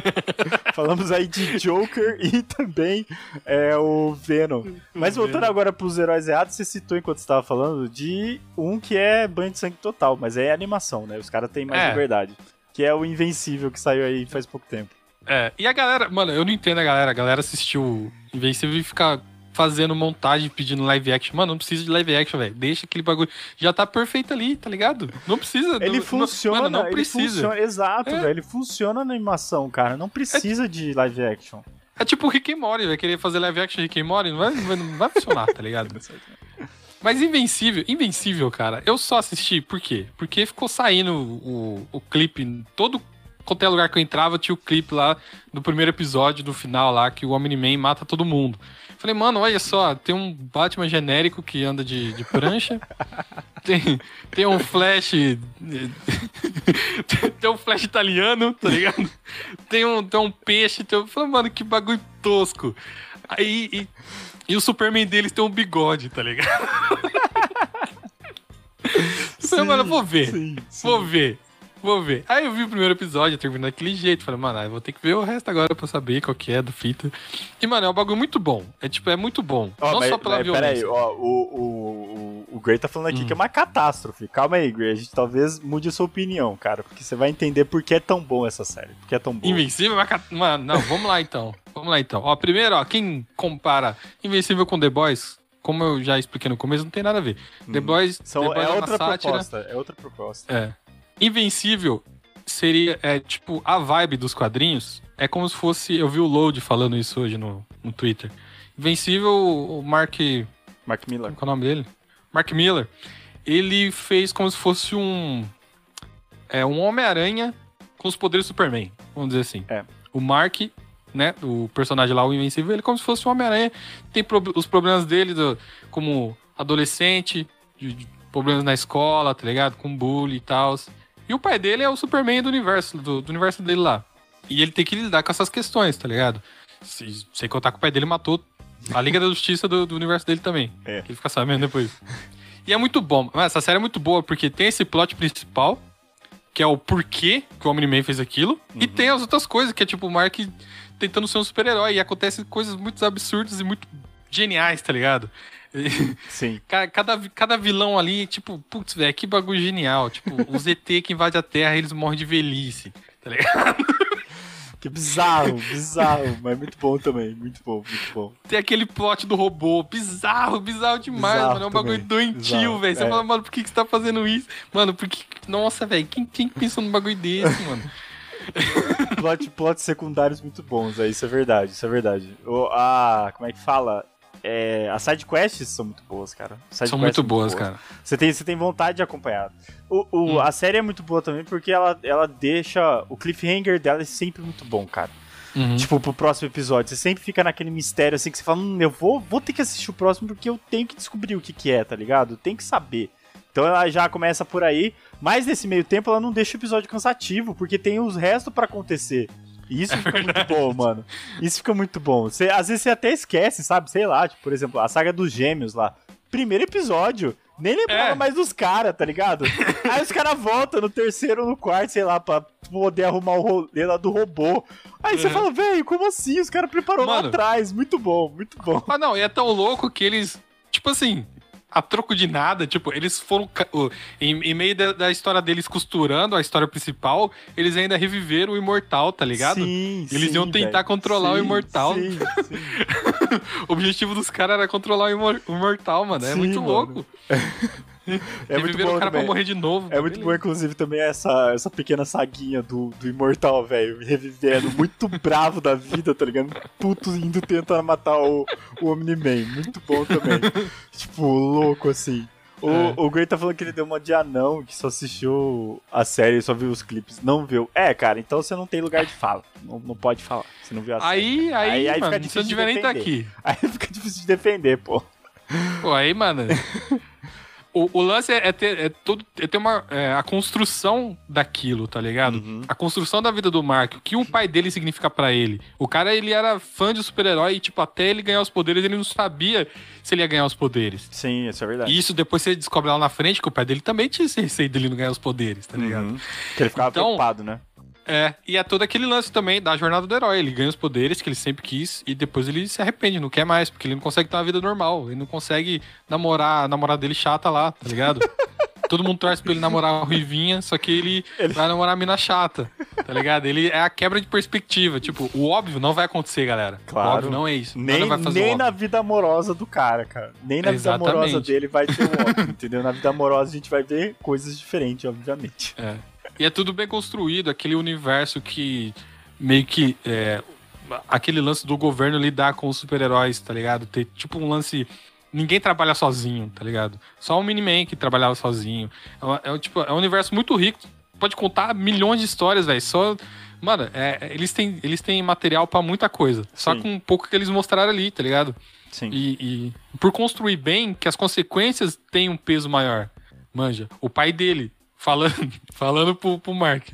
Falamos aí de Joker e também é, o Venom. Mas voltando agora pros heróis errados, você citou enquanto estava falando de um que é banho de sangue total, mas é animação, né? Os caras têm mais é. liberdade. Que é o Invencível, que saiu aí faz pouco tempo. É, e a galera, mano, eu não entendo a galera. A galera assistiu Invencível e fica fazendo montagem, pedindo live action. Mano, não precisa de live action, velho. Deixa aquele bagulho. Já tá perfeito ali, tá ligado? Não precisa. Ele não, funciona, não, mano, não precisa. Funciona, exato, é. velho. Ele funciona na animação, cara. Não precisa é... de live action. É tipo o Rick and Morty, vai querer fazer live action Rick and Morty, não vai, não vai, funcionar, tá ligado? Mas Invencível, Invencível, cara, eu só assisti, por quê? Porque ficou saindo o, o clipe, todo qualquer lugar que eu entrava tinha o clipe lá do primeiro episódio, do final lá, que o Omni-Man mata todo mundo. Falei, mano, olha só, tem um Batman genérico que anda de, de prancha, tem, tem um Flash. tem um Flash italiano, tá ligado? Tem um, tem um peixe. Tem um... Falei, mano, que bagulho tosco. Aí. E, e o Superman deles tem um bigode, tá ligado? Falei, mano, vou ver. Sim, sim. Vou ver. Vou ver. Aí eu vi o primeiro episódio, terminou daquele jeito. Falei, mano, eu vou ter que ver o resto agora pra saber qual que é do fita. E, mano, é um bagulho muito bom. É tipo, é muito bom. Oh, não mas, só pela mas, violência. Peraí, ó, o, o, o, Gray tá falando aqui hum. que é uma catástrofe. Calma aí, Gray. A gente talvez mude a sua opinião, cara. Porque você vai entender por que é tão bom essa série. Por que é tão bom. Invencível é uma cat... Mano, não, vamos lá então. Vamos lá então. Ó, primeiro, ó, quem compara Invencível com The Boys, como eu já expliquei no começo, não tem nada a ver. Hum. The Boys, São, The Boys é, é outra proposta. É outra proposta. É. Invencível seria, é, tipo, a vibe dos quadrinhos é como se fosse. Eu vi o Load falando isso hoje no, no Twitter. Invencível, o Mark. Mark Miller. Qual é o nome dele? Mark Miller. Ele fez como se fosse um. É, um Homem-Aranha com os poderes do Superman, vamos dizer assim. É. O Mark, né, o personagem lá, o Invencível, ele é como se fosse um Homem-Aranha. Tem pro, os problemas dele do, como adolescente, de, de problemas na escola, tá ligado? Com bullying e tal. E o pai dele é o Superman do universo, do, do universo dele lá. E ele tem que lidar com essas questões, tá ligado? Se, sem contar que o pai dele matou a Liga da Justiça do, do universo dele também. É. Que ele fica sabendo depois. E é muito bom. Essa série é muito boa porque tem esse plot principal, que é o porquê que o Omni-Man fez aquilo. Uhum. E tem as outras coisas, que é tipo o Mark tentando ser um super-herói. E acontecem coisas muito absurdas e muito geniais, tá ligado? Sim. Cada, cada vilão ali, tipo, putz, velho, que bagulho genial. Tipo, os ET que invadem a Terra, eles morrem de velhice, tá ligado? Que bizarro, bizarro, mas muito bom também, muito bom, muito bom. Tem aquele plot do robô, bizarro, bizarro demais, bizarro mano. É um bagulho também. doentio, velho. Você é. fala, mano, por que, que você tá fazendo isso? Mano, porque. Nossa, velho, quem, quem pensou num bagulho desse, mano? plot, plots secundários muito bons, é, isso é verdade, isso é verdade. O, a, como é que fala? É, as sidequests são muito boas, cara. São muito boas, boas, cara. Você tem, você tem vontade de acompanhar. O, o hum. A série é muito boa também porque ela, ela deixa. O cliffhanger dela é sempre muito bom, cara. Uhum. Tipo, pro próximo episódio. Você sempre fica naquele mistério assim que você fala, hum, eu vou, vou ter que assistir o próximo porque eu tenho que descobrir o que, que é, tá ligado? Tem que saber. Então ela já começa por aí, mas nesse meio tempo ela não deixa o episódio cansativo, porque tem os restos para acontecer. E isso é fica verdade. muito bom, mano. Isso fica muito bom. Você, às vezes você até esquece, sabe? Sei lá, tipo, por exemplo, a saga dos gêmeos lá. Primeiro episódio. Nem lembrava é. mais dos caras, tá ligado? Aí os caras voltam no terceiro no quarto, sei lá, pra poder arrumar o rolê lá do robô. Aí você é. fala, velho, como assim? Os caras preparou Mano, lá atrás. Muito bom, muito bom. Ah, não, e é tão louco que eles. Tipo assim, a troco de nada. Tipo, eles foram. Em, em meio da, da, história deles costurando a história principal, eles ainda reviveram o imortal, tá ligado? Sim, eles sim, iam tentar véio. controlar sim, o imortal. Sim, o objetivo dos caras era controlar o imortal, mano. É muito mano. louco. É muito bom o cara também. pra morrer de novo. É muito bom, inclusive, também essa, essa pequena saguinha do, do Imortal, velho, revivendo, muito bravo da vida, tá ligado? Puto indo tentar matar o, o Omni-Man. Muito bom também. tipo, louco assim. O, é. o Gray tá falando que ele deu uma de anão, que só assistiu a série, só viu os clipes. Não viu. É, cara, então você não tem lugar de fala. Não, não pode falar. Você não viu a aí, série. Aí, aí, aí mano, fica difícil de nem tá aqui. Aí fica difícil de defender, pô. Pô, aí, mano. O, o, lance é, é, ter, é, todo, é ter uma, é, a construção daquilo, tá ligado? Uhum. A construção da vida do Mark, o que o pai dele significa para ele. O cara, ele era fã de super-herói e, tipo, até ele ganhar os poderes, ele não sabia se ele ia ganhar os poderes. Sim, isso é verdade. E isso depois você descobre lá na frente que o pai dele também tinha esse receio dele não ganhar os poderes, tá ligado? Uhum. Que ele ficava então, preocupado, né? É, e é todo aquele lance também da jornada do herói. Ele ganha os poderes que ele sempre quis e depois ele se arrepende, não quer mais, porque ele não consegue ter uma vida normal. Ele não consegue namorar a namorada dele chata lá, tá ligado? Todo mundo torce pra ele namorar a Ruivinha, só que ele, ele, vai namorar a mina chata, tá ligado? Ele é a quebra de perspectiva. Tipo, o óbvio não vai acontecer, galera. Claro. O óbvio não é isso. Nem, nem na vida amorosa do cara, cara. Nem na Exatamente. vida amorosa dele vai ter o óbvio, entendeu? Na vida amorosa a gente vai ver coisas diferentes, obviamente. É. E é tudo bem construído, aquele universo que meio que. É, aquele lance do governo lidar com os super-heróis, tá ligado? Ter tipo um lance. Ninguém trabalha sozinho, tá ligado? Só o Miniman que trabalhava sozinho. É, é, tipo, é um universo muito rico. Pode contar milhões de histórias, velho. Só. Mano, é, eles, têm, eles têm material para muita coisa. Só Sim. com um pouco que eles mostraram ali, tá ligado? Sim. E, e por construir bem, que as consequências têm um peso maior. Manja, o pai dele falando, falando pro, pro Mark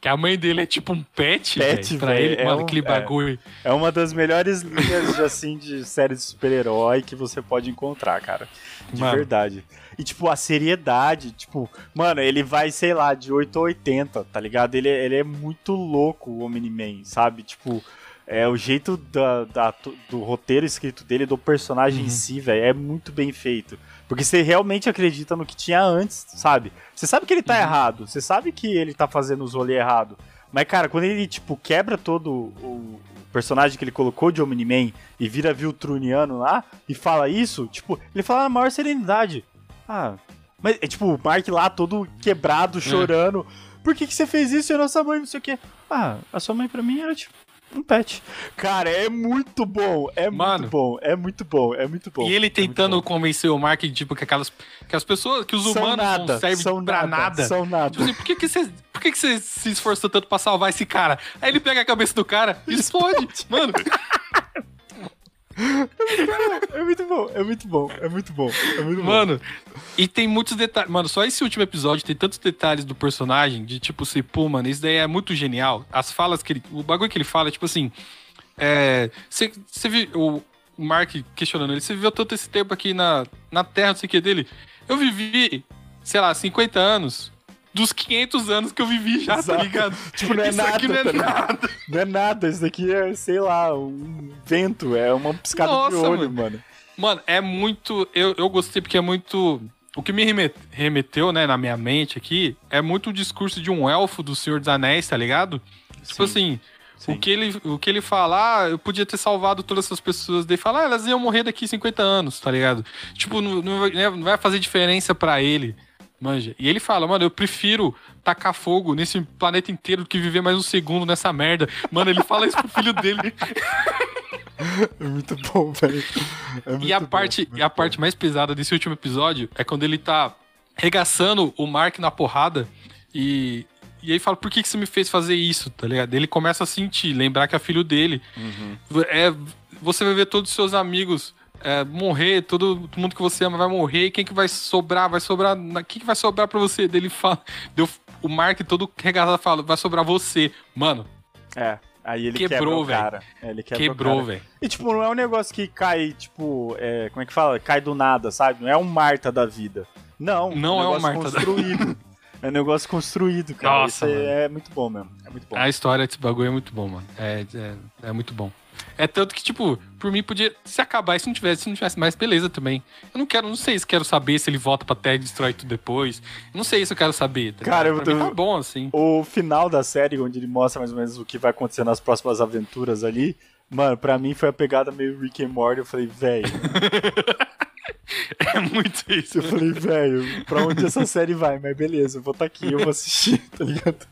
que a mãe dele é tipo um pet, pet véio, pra ele, é mano, um, aquele é. bagulho. É, é, uma das melhores linhas de, assim, de série de super-herói que você pode encontrar, cara. De mano. verdade. E, tipo, a seriedade, tipo, mano, ele vai, sei lá, de 8 a 80, tá ligado? Ele, ele é muito louco, o Omni-Man, sabe? Tipo, é o jeito da, da, do roteiro escrito dele, do personagem uhum. em si, velho, é muito bem feito. Porque você realmente acredita no que tinha antes, sabe? Você sabe que ele tá uhum. errado, você sabe que ele tá fazendo os rolês errado. Mas, cara, quando ele, tipo, quebra todo o personagem que ele colocou de Omni-Man e vira Viltruniano lá e fala isso, tipo, ele fala na maior serenidade. Ah, mas é tipo, o Mark lá todo quebrado, é. chorando. É. Por que, que você fez isso e a nossa mãe não sei o quê? Ah, a sua mãe pra mim era tipo um pet. Cara, é muito bom. É Mano, muito bom. É muito bom. É muito bom. E ele é tentando é convencer o Mark, tipo, que aquelas. Que as pessoas, que os são humanos nada, não servem são pra nada, nada. São nada. Tipo assim, por que, que você. Por que, que você se esforçou tanto pra salvar esse cara? Aí ele pega a cabeça do cara e explode. Mano. É muito bom, é muito bom, é muito bom, é muito bom. Mano, e tem muitos detalhes. Mano, só esse último episódio tem tantos detalhes do personagem, de tipo assim, pô, mano, isso daí é muito genial. As falas que ele. O bagulho que ele fala, tipo assim. É. Você viu. O, Mark questionando ele, você viveu tanto esse tempo aqui na, na Terra, não sei o que dele. Eu vivi, sei lá, 50 anos dos 500 anos que eu vivi já, tá Exato. tá ligado? Tipo, não é isso nada. Aqui não é tá nada. Não é nada, isso daqui é, sei lá, um vento, é uma piscada Nossa, de olho, mano. mano. Mano, é muito. Eu, eu gostei porque é muito. O que me remeteu, né, na minha mente aqui, é muito o discurso de um elfo do Senhor dos Anéis, tá ligado? Tipo Sim. Tipo assim, Sim. O que, ele, o que ele fala, ah, eu podia ter salvado todas essas pessoas. Daí fala, ah, elas iam morrer daqui 50 anos, tá ligado? Tipo, não, não, não vai fazer diferença para ele. Manja. E ele fala, mano, eu prefiro tacar fogo nesse planeta inteiro do que viver mais um segundo nessa merda. Mano, ele fala isso pro filho dele. É muito bom, velho. É e a bom, parte, e a bom. parte mais pesada desse último episódio é quando ele tá regaçando o Mark na porrada e, e aí fala, por que, que você me fez fazer isso, tá ligado? Ele começa a sentir, lembrar que é filho dele. Uhum. É, você vai ver todos os seus amigos é, morrer, todo, todo, mundo que você ama vai morrer, quem que vai sobrar? Vai sobrar. Quem que vai sobrar pra você? Dele fala. Deu, o Mark todo regasado fala, vai sobrar você. Mano. É. Aí ele quebrou, velho. É, ele quebrou, velho. E, tipo, não é um negócio que cai, tipo, é, como é que fala? Cai do nada, sabe? Não é um Marta da vida. Não. Não é um, é um Marta construído. da... é um negócio construído, cara. Nossa, Isso é, é, muito bom mesmo. É muito bom. A história desse bagulho é muito bom, mano. É, é, é muito bom. É tanto que, tipo, por mim podia se acabar e se não tivesse, se não tivesse mais, beleza também. Eu não quero, não sei se quero saber se ele volta pra Terra e destrói tudo depois. Não sei se eu quero saber. Tá Cara, eu, tô... tá bom assim. O final da série, onde ele mostra mais ou menos o que vai acontecer nas próximas aventuras ali, mano, pra mim foi a pegada meio Rick and Morty. Eu falei, velho. é muito isso. Eu falei, velho, pra onde essa série vai? Mas beleza, eu vou estar tá aqui, eu vou assistir, tá ligado?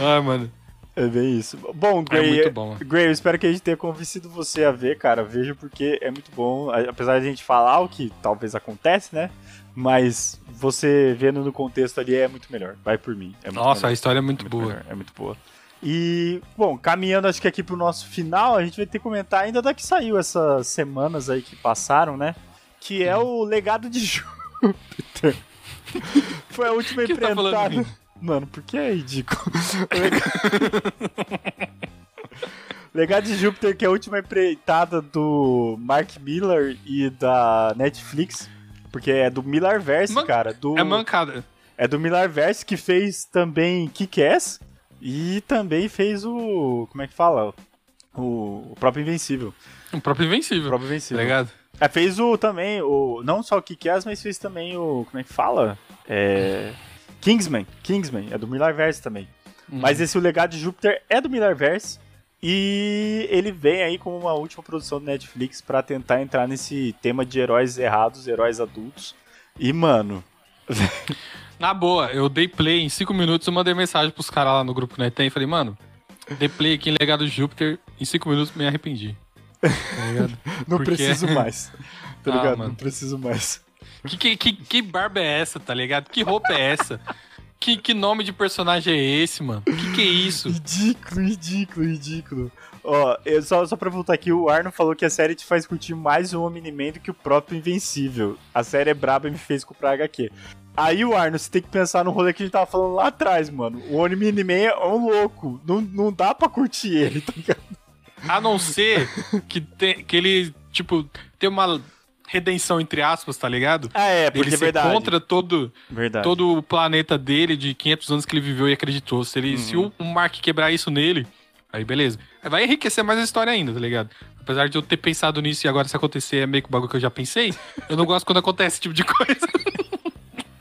Ah, mano. É bem isso. Bom, Gray, é muito bom. Gray, eu espero que a gente tenha convencido você a ver, cara. Veja porque é muito bom. Apesar de a gente falar o que talvez acontece, né? Mas você vendo no contexto ali é muito melhor. Vai por mim. É Nossa, melhor. a história é muito, é muito boa. Melhor. É muito boa. E, bom, caminhando acho que aqui pro nosso final, a gente vai ter que comentar ainda da que saiu essas semanas aí que passaram, né? Que é o legado de Júpiter. Foi a última tá empreitada. Tá Mano, por que é ridículo? Legado de Júpiter, que é a última empreitada do Mark Miller e da Netflix. Porque é do Millarverse, Man cara. Do, é mancada. É do Millarverse que fez também Kick-Ass e também fez o... Como é que fala? O, o próprio Invencível. O próprio Invencível. O próprio Invencível. Legado. É, fez o também, o não só o Kick-Ass, mas fez também o... Como é que fala? É... Kingsman, Kingsman, é do Millarverse também. Uhum. Mas esse O Legado de Júpiter é do Millarverse. E ele vem aí com uma última produção do Netflix para tentar entrar nesse tema de heróis errados, heróis adultos. E, mano. Na boa, eu dei play em 5 minutos e mandei mensagem pros caras lá no grupo Netem e falei, mano, dei play aqui em Legado de Júpiter em cinco minutos me arrependi. Tá Não Porque... preciso mais. Tá ah, ligado? Não preciso mais. Que, que, que, que barba é essa, tá ligado? Que roupa é essa? Que, que nome de personagem é esse, mano? Que que é isso? Ridículo, ridículo, ridículo. Ó, eu só, só pra voltar aqui, o Arno falou que a série te faz curtir mais o Omni-Man do que o próprio Invencível. A série é braba e me fez comprar HQ. Aí o Arno, você tem que pensar no rolê que a gente tava falando lá atrás, mano. O Omni-Man é um louco. Não, não dá pra curtir ele, tá ligado? A não ser que, te, que ele, tipo, tem uma redenção, entre aspas, tá ligado? Ah, é, porque ele é verdade. contra todo, verdade. todo o planeta dele de 500 anos que ele viveu e acreditou. Se, ele, uhum. se o Mark quebrar isso nele, aí beleza. Vai enriquecer mais a história ainda, tá ligado? Apesar de eu ter pensado nisso e agora se acontecer é meio que o bagulho que eu já pensei, eu não gosto quando acontece esse tipo de coisa.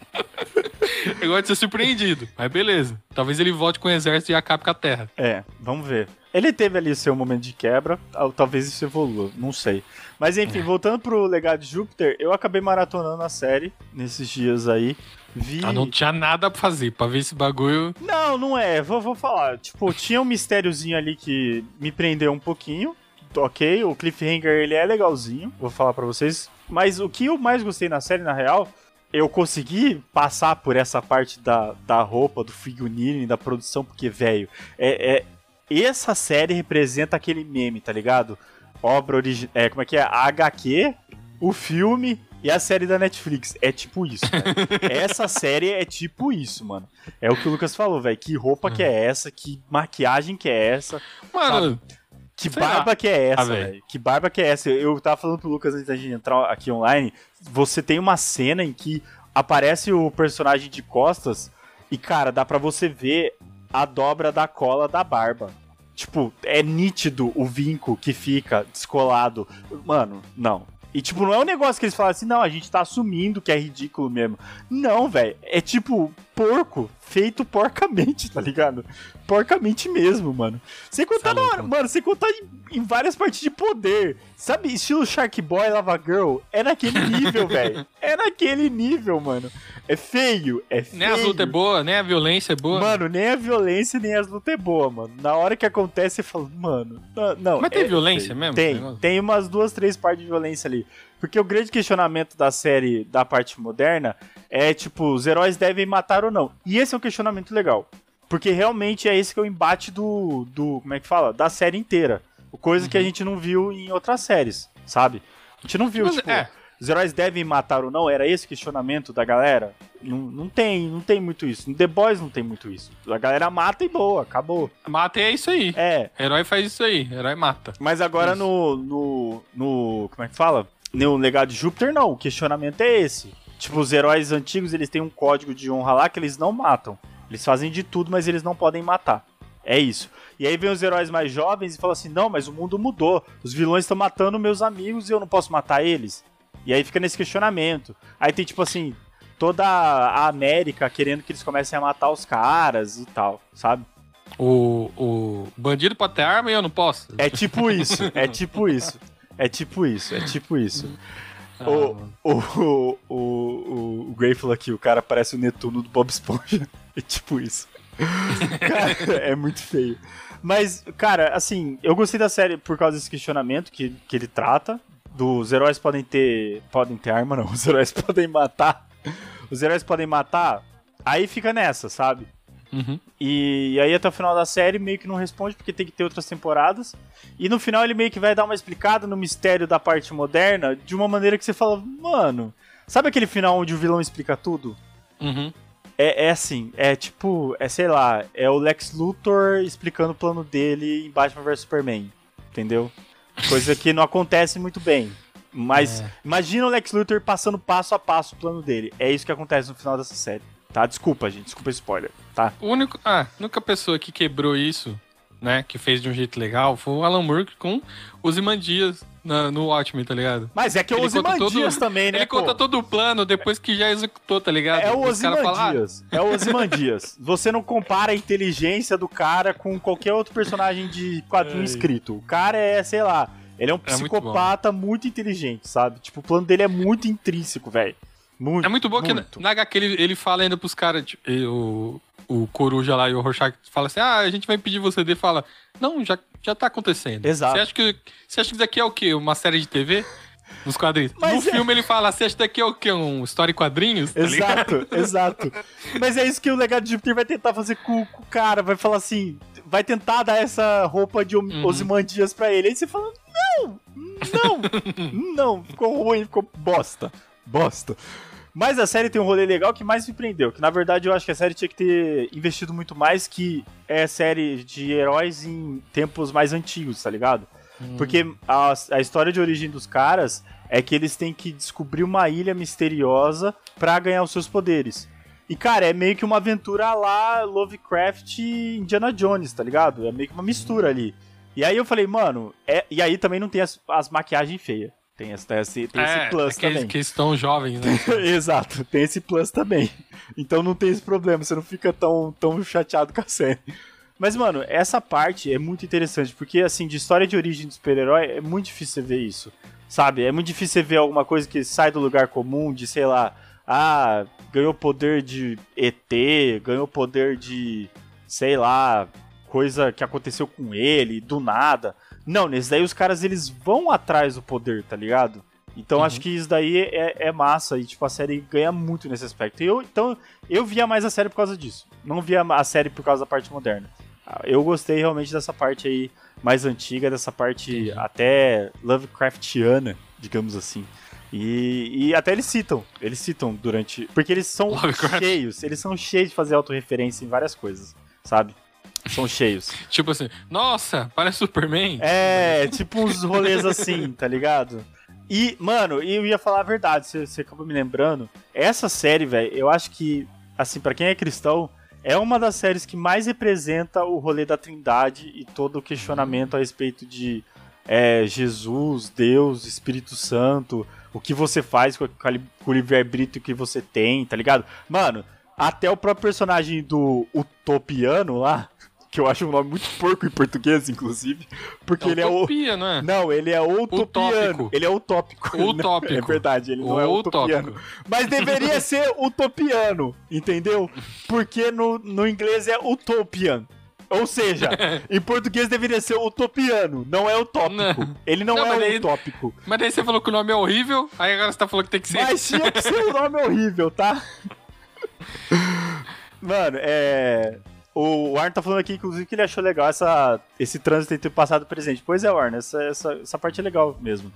eu gosto de ser surpreendido, mas beleza. Talvez ele volte com o exército e acabe com a Terra. É, vamos ver. Ele teve ali seu momento de quebra, talvez isso evolua, não sei. Mas enfim, é. voltando pro Legado de Júpiter, eu acabei maratonando a série nesses dias aí. Vi... Ah, não tinha nada pra fazer, pra ver esse bagulho. Não, não é, vou, vou falar. Tipo, tinha um mistériozinho ali que me prendeu um pouquinho. Ok, o Cliffhanger ele é legalzinho, vou falar para vocês. Mas o que eu mais gostei na série, na real, eu consegui passar por essa parte da, da roupa, do figurino, da produção, porque, velho, é, é, essa série representa aquele meme, tá ligado? Obra original. É, como é que é? A HQ, o filme e a série da Netflix. É tipo isso, Essa série é tipo isso, mano. É o que o Lucas falou, velho. Que roupa que é essa? Que maquiagem que é essa? Mano. Sabe? Que barba que é essa, ah, velho? Que barba que é essa? Eu tava falando pro Lucas antes da gente entrar aqui online. Você tem uma cena em que aparece o personagem de costas e, cara, dá pra você ver a dobra da cola da barba. Tipo, é nítido o vinco que fica descolado. Mano, não. E, tipo, não é um negócio que eles falam assim, não, a gente tá assumindo que é ridículo mesmo. Não, velho. É tipo, porco feito porcamente, tá ligado? Porcamente mesmo, mano. Você contar na hora, mano, você contar em, em, várias partes de poder. Sabe, estilo Shark Boy, Lava Girl, é naquele nível, velho. É naquele nível, mano. É feio, é feio. Nem as lutas é boa, nem a violência é boa. Mano, nem a violência, nem as lutas é boa, mano. Na hora que acontece, você fala, mano, não. Mas tem é violência feio. mesmo? Tem, tem umas duas, três partes de violência ali. Porque o grande questionamento da série, da parte moderna, é tipo, os heróis devem matar ou não. E esse é um questionamento legal. Porque realmente é esse que é o embate do. do como é que fala? Da série inteira. Coisa uhum. que a uhum. gente não viu em outras séries, sabe? A gente não viu, Mas, tipo. É os heróis devem matar ou não? Era esse o questionamento da galera? Não, não tem, não tem muito isso. No The Boys não tem muito isso. A galera mata e boa, acabou. Mata e é isso aí. É. Herói faz isso aí, herói mata. Mas agora no, no, no. Como é que fala? No legado de Júpiter, não. O questionamento é esse. Tipo, os heróis antigos, eles têm um código de honra lá que eles não matam. Eles fazem de tudo, mas eles não podem matar. É isso. E aí vem os heróis mais jovens e falam assim: não, mas o mundo mudou. Os vilões estão matando meus amigos e eu não posso matar eles. E aí fica nesse questionamento. Aí tem tipo assim, toda a América querendo que eles comecem a matar os caras e tal, sabe? O, o bandido pode ter arma e eu não posso. É tipo isso, é tipo isso. É tipo isso, é tipo isso. Ah, o, o, o, o, o Grateful aqui, o cara parece o Netuno do Bob Esponja. É tipo isso. cara, é muito feio. Mas, cara, assim, eu gostei da série por causa desse questionamento que, que ele trata, dos heróis podem ter. Podem ter arma, não. Os heróis podem matar. Os heróis podem matar. Aí fica nessa, sabe? Uhum. E, e, aí até o final da série meio que não responde porque tem que ter outras temporadas. E no final ele meio que vai dar uma explicada no mistério da parte moderna de uma maneira que você fala, mano, sabe aquele final onde o vilão explica tudo? Uhum. É, é assim, é tipo, é sei lá, é o Lex Luthor explicando o plano dele em Batman vs Superman, entendeu? Coisa que não acontece muito bem. Mas é. imagina o Lex Luthor passando passo a passo o plano dele. É isso que acontece no final dessa série. Tá? Desculpa, gente. Desculpa o spoiler, tá? O único, ah, a única pessoa que quebrou isso, né, que fez de um jeito legal, foi o Alan Moore com os Imandias no Watchmen, tá ligado? Mas é que é o Ozymandias também, né? Ele pô? conta todo o plano depois que já executou, tá ligado? É o Ozymandias. Ah, é o Ozymandias. Você não compara a inteligência do cara com qualquer outro personagem de quadrinho escrito. O cara é, sei lá, ele é um psicopata é muito, muito, inteligente, sabe? Tipo, o plano dele é muito intrínseco, velho. Muito, é muito bom muito. que na HQ ele, ele fala ainda pros caras, tipo, o, o Coruja lá e o Rorschach fala assim: ah, a gente vai pedir você de fala, não, já, já tá acontecendo. Exato. Você acha, que, você acha que isso daqui é o quê? Uma série de TV? Nos quadrinhos. Mas no é... filme ele fala, você acha que daqui é o quê? Um história em quadrinhos? Tá exato, exato. Mas é isso que o legado de Júpiter vai tentar fazer com, com, o cara, vai falar assim, vai tentar dar essa roupa de uhum. Osimandias pra ele. Aí você fala, não, não, não, ficou ruim, ficou bosta, bosta. Mas a série tem um rolê legal que mais me prendeu. Que na verdade eu acho que a série tinha que ter investido muito mais que é série de heróis em tempos mais antigos, tá ligado? Hum. Porque a, a história de origem dos caras é que eles têm que descobrir uma ilha misteriosa para ganhar os seus poderes. E, cara, é meio que uma aventura lá Lovecraft e Indiana Jones, tá ligado? É meio que uma mistura hum. ali. E aí eu falei, mano, é... e aí também não tem as, as maquiagens feias. Tem esse, tem esse, é, esse plus é que, também. que estão jovens, né? Exato, tem esse plus também. Então não tem esse problema, você não fica tão, tão chateado com a série. Mas, mano, essa parte é muito interessante, porque, assim, de história de origem do super-herói, é muito difícil você ver isso, sabe? É muito difícil você ver alguma coisa que sai do lugar comum, de, sei lá, ah, ganhou poder de ET, ganhou poder de, sei lá, coisa que aconteceu com ele, do nada. Não, nesse daí os caras eles vão atrás do poder, tá ligado? Então uhum. acho que isso daí é, é, massa e tipo a série ganha muito nesse aspecto. Eu, então eu via mais a série por causa disso. Não via a série por causa da parte moderna. Eu gostei realmente dessa parte aí mais antiga, dessa parte até Lovecraftiana, digamos assim. E, e, até eles citam, eles citam durante. Porque eles são cheios, eles são cheios de fazer autorreferência em várias coisas, sabe? São cheios. tipo assim, nossa, parece Superman. É, tipo uns rolês assim, tá ligado? E, mano, eu ia falar a verdade, você, você acabou me lembrando. Essa série, velho, eu acho que, assim, para quem é cristão, é uma das séries que mais representa o rolê da trindade e todo o questionamento a respeito de é, Jesus, Deus, Espírito Santo, o que você faz com, o livre-arbítrio que você tem, tá ligado? Mano, até o próprio personagem do Utopiano lá, que eu acho um nome muito porco em português, inclusive. Porque é ele utopia, é o. Não, é? não, ele é utopiano. Utópico. Ele é utópico. Utópico. É verdade, ele não é utopiano. Mas deveria ser utopiano, entendeu? Porque no, no inglês é utopian. Ou seja, em português deveria ser utopiano, não é utópico. Não. Ele não, não é daí, utópico. Mas daí você falou que o nome é horrível, aí agora você tá falando que tem que ser. Mas tinha que ser o nome horrível, tá? Mano, é. O Arno tá falando aqui, inclusive, que ele achou legal essa, esse trânsito entre o passado e o presente. Pois é, Arno, essa, essa, essa parte é legal mesmo.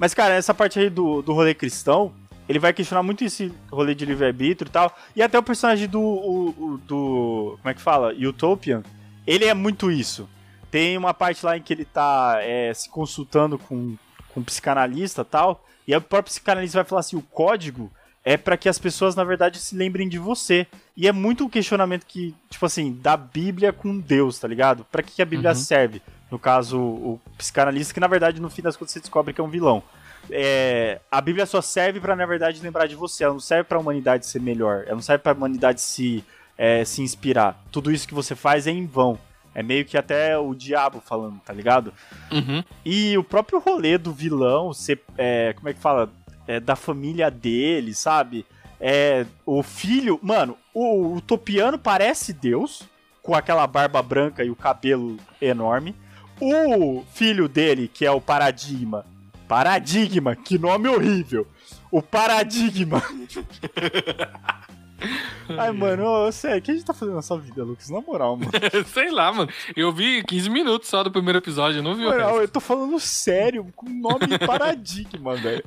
Mas, cara, essa parte aí do, do rolê cristão, ele vai questionar muito esse rolê de livre-arbítrio e tal. E até o personagem do, o, do. Como é que fala? Utopian. Ele é muito isso. Tem uma parte lá em que ele tá é, se consultando com, com um psicanalista e tal. E o próprio psicanalista vai falar assim: o código é para que as pessoas, na verdade, se lembrem de você. E é muito um questionamento que, tipo assim, da Bíblia com Deus, tá ligado? Para que, a Bíblia uhum. serve? No caso, o psicanalista, que na verdade, no fim das contas, você descobre que é um vilão. É, a Bíblia só serve para na verdade, lembrar de você. Ela não serve para a humanidade ser melhor. Ela não serve para a humanidade se, é, se inspirar. Tudo isso que você faz é em vão. É meio que até o diabo falando, tá ligado? Uhum. E o próprio rolê do vilão ser. É, como é que fala? É, da família dele, sabe? É, o filho. Mano, o, o Topiano parece Deus, com aquela barba branca e o cabelo enorme. O filho dele, que é o Paradigma. Paradigma, que nome horrível! O Paradigma. Ai, mano, ô, sério, o que a gente tá fazendo nessa vida, Lucas? Na moral, mano. Sei lá, mano. Eu vi 15 minutos só do primeiro episódio, não vi o resto. Eu tô falando sério, com nome paradigma, velho.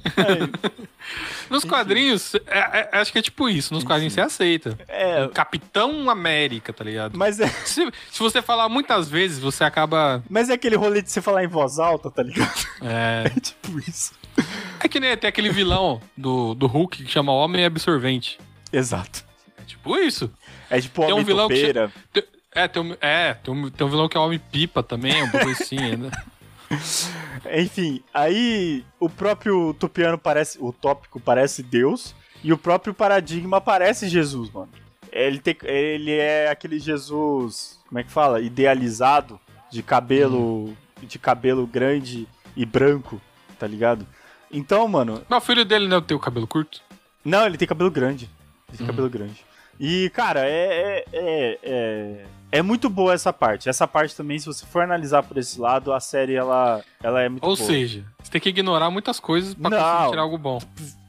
Nos Enfim. quadrinhos, é, é, acho que é tipo isso. Nos Enfim. quadrinhos você aceita. É. Capitão América, tá ligado? Mas é. Se, se, você falar muitas vezes, você acaba. Mas é aquele rolê de você falar em voz alta, tá ligado? É. É tipo isso. É que nem tem aquele vilão do, do Hulk que chama Homem Absorvente. Exato. É tipo isso. É tipo tem um vilão que tem, É, tem um, é tem, um, tem um vilão que é Homem Pipa também, um pouco assim ainda. Enfim, aí o próprio Tupiano parece. O tópico parece Deus. E o próprio paradigma parece Jesus, mano. Ele, tem, ele é aquele Jesus. Como é que fala? Idealizado. De cabelo. Hum. De cabelo grande e branco, tá ligado? Então, mano. Mas o filho dele não tem o cabelo curto? Não, ele tem cabelo grande. Tem uhum. cabelo grande. E, cara, é, é, é, é, muito boa essa parte. Essa parte também, se você for analisar por esse lado, a série ela, ela é muito Ou boa. seja, você tem que ignorar muitas coisas pra não, conseguir tirar algo bom.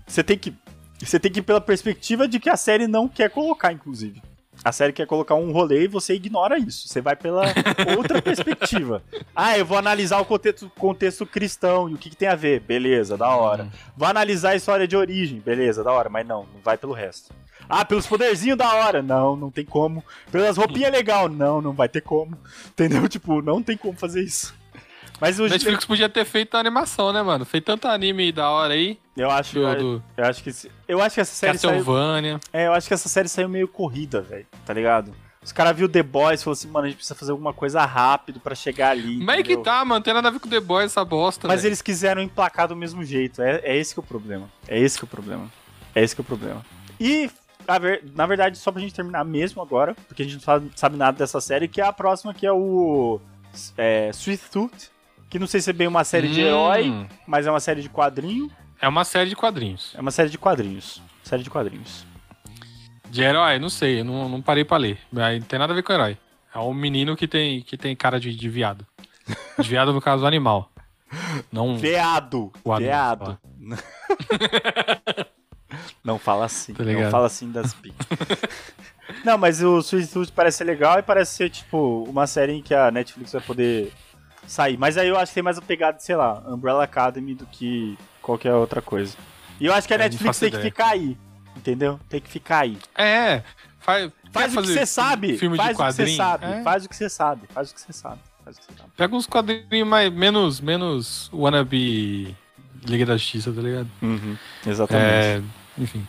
Você tem que. Você tem que ir pela perspectiva de que a série não quer colocar, inclusive. A série quer colocar um rolê e você ignora isso. Você vai pela outra perspectiva. Ah, eu vou analisar o contexto, contexto cristão e o que, que, tem a ver. Beleza, da hora. Uhum. Vou analisar a história de origem. Beleza, da hora. Mas não, não vai pelo resto. Ah, pelos poderzinhos da hora. Não, não tem como. Pelas roupinhas legal. Não, não vai ter como. Entendeu? Tipo, não tem como fazer isso. Mas o Netflix podia ter feito a animação, né, mano? Fez tanto anime da hora aí. Eu acho, do, eu, eu acho que eu acho que essa série Castlevania. Saiu, é, eu acho que essa série saiu meio corrida, velho, tá ligado? Os caras viu The Boys e falou assim, mano, a gente precisa fazer alguma coisa rápido para chegar ali. Mas é que tá, mano, tem nada a ver com The Boys essa bosta, Mas véio. eles quiseram emplacar do mesmo jeito. É, é esse que é o problema. É esse que é o problema. É esse que é o problema. E na verdade, só pra gente terminar mesmo agora, porque a gente não sabe nada dessa série, que é a próxima, que é o é, Sweet Tooth, que não sei se é bem uma série hum. de herói, mas é uma série de quadrinho. É uma série de quadrinhos. É uma série de quadrinhos. Série de quadrinhos. De herói? Não sei, não, não parei pra ler. Não tem nada a ver com herói. É um menino que tem, que tem cara de, de viado. De viado, no caso, animal. Não... Veado. Veado. Não fala assim. Tá não fala assim das pi. não, mas o Suicide parece ser legal e parece ser, tipo, uma série em que a Netflix vai poder sair. Mas aí eu acho que tem mais a pegada, sei lá, Umbrella Academy do que qualquer outra coisa. E eu acho que a Netflix tem ideia. que ficar aí. Entendeu? Tem que ficar aí. É, faz, faz o que você sabe. Filme faz de quadrinho. o que você sabe. É. Faz o que você sabe. Faz o que você sabe. Faz o que você sabe. Pega uns quadrinhos mais, menos, menos wannabe Liga da Justiça, tá ligado? Uhum, exatamente. É, enfim.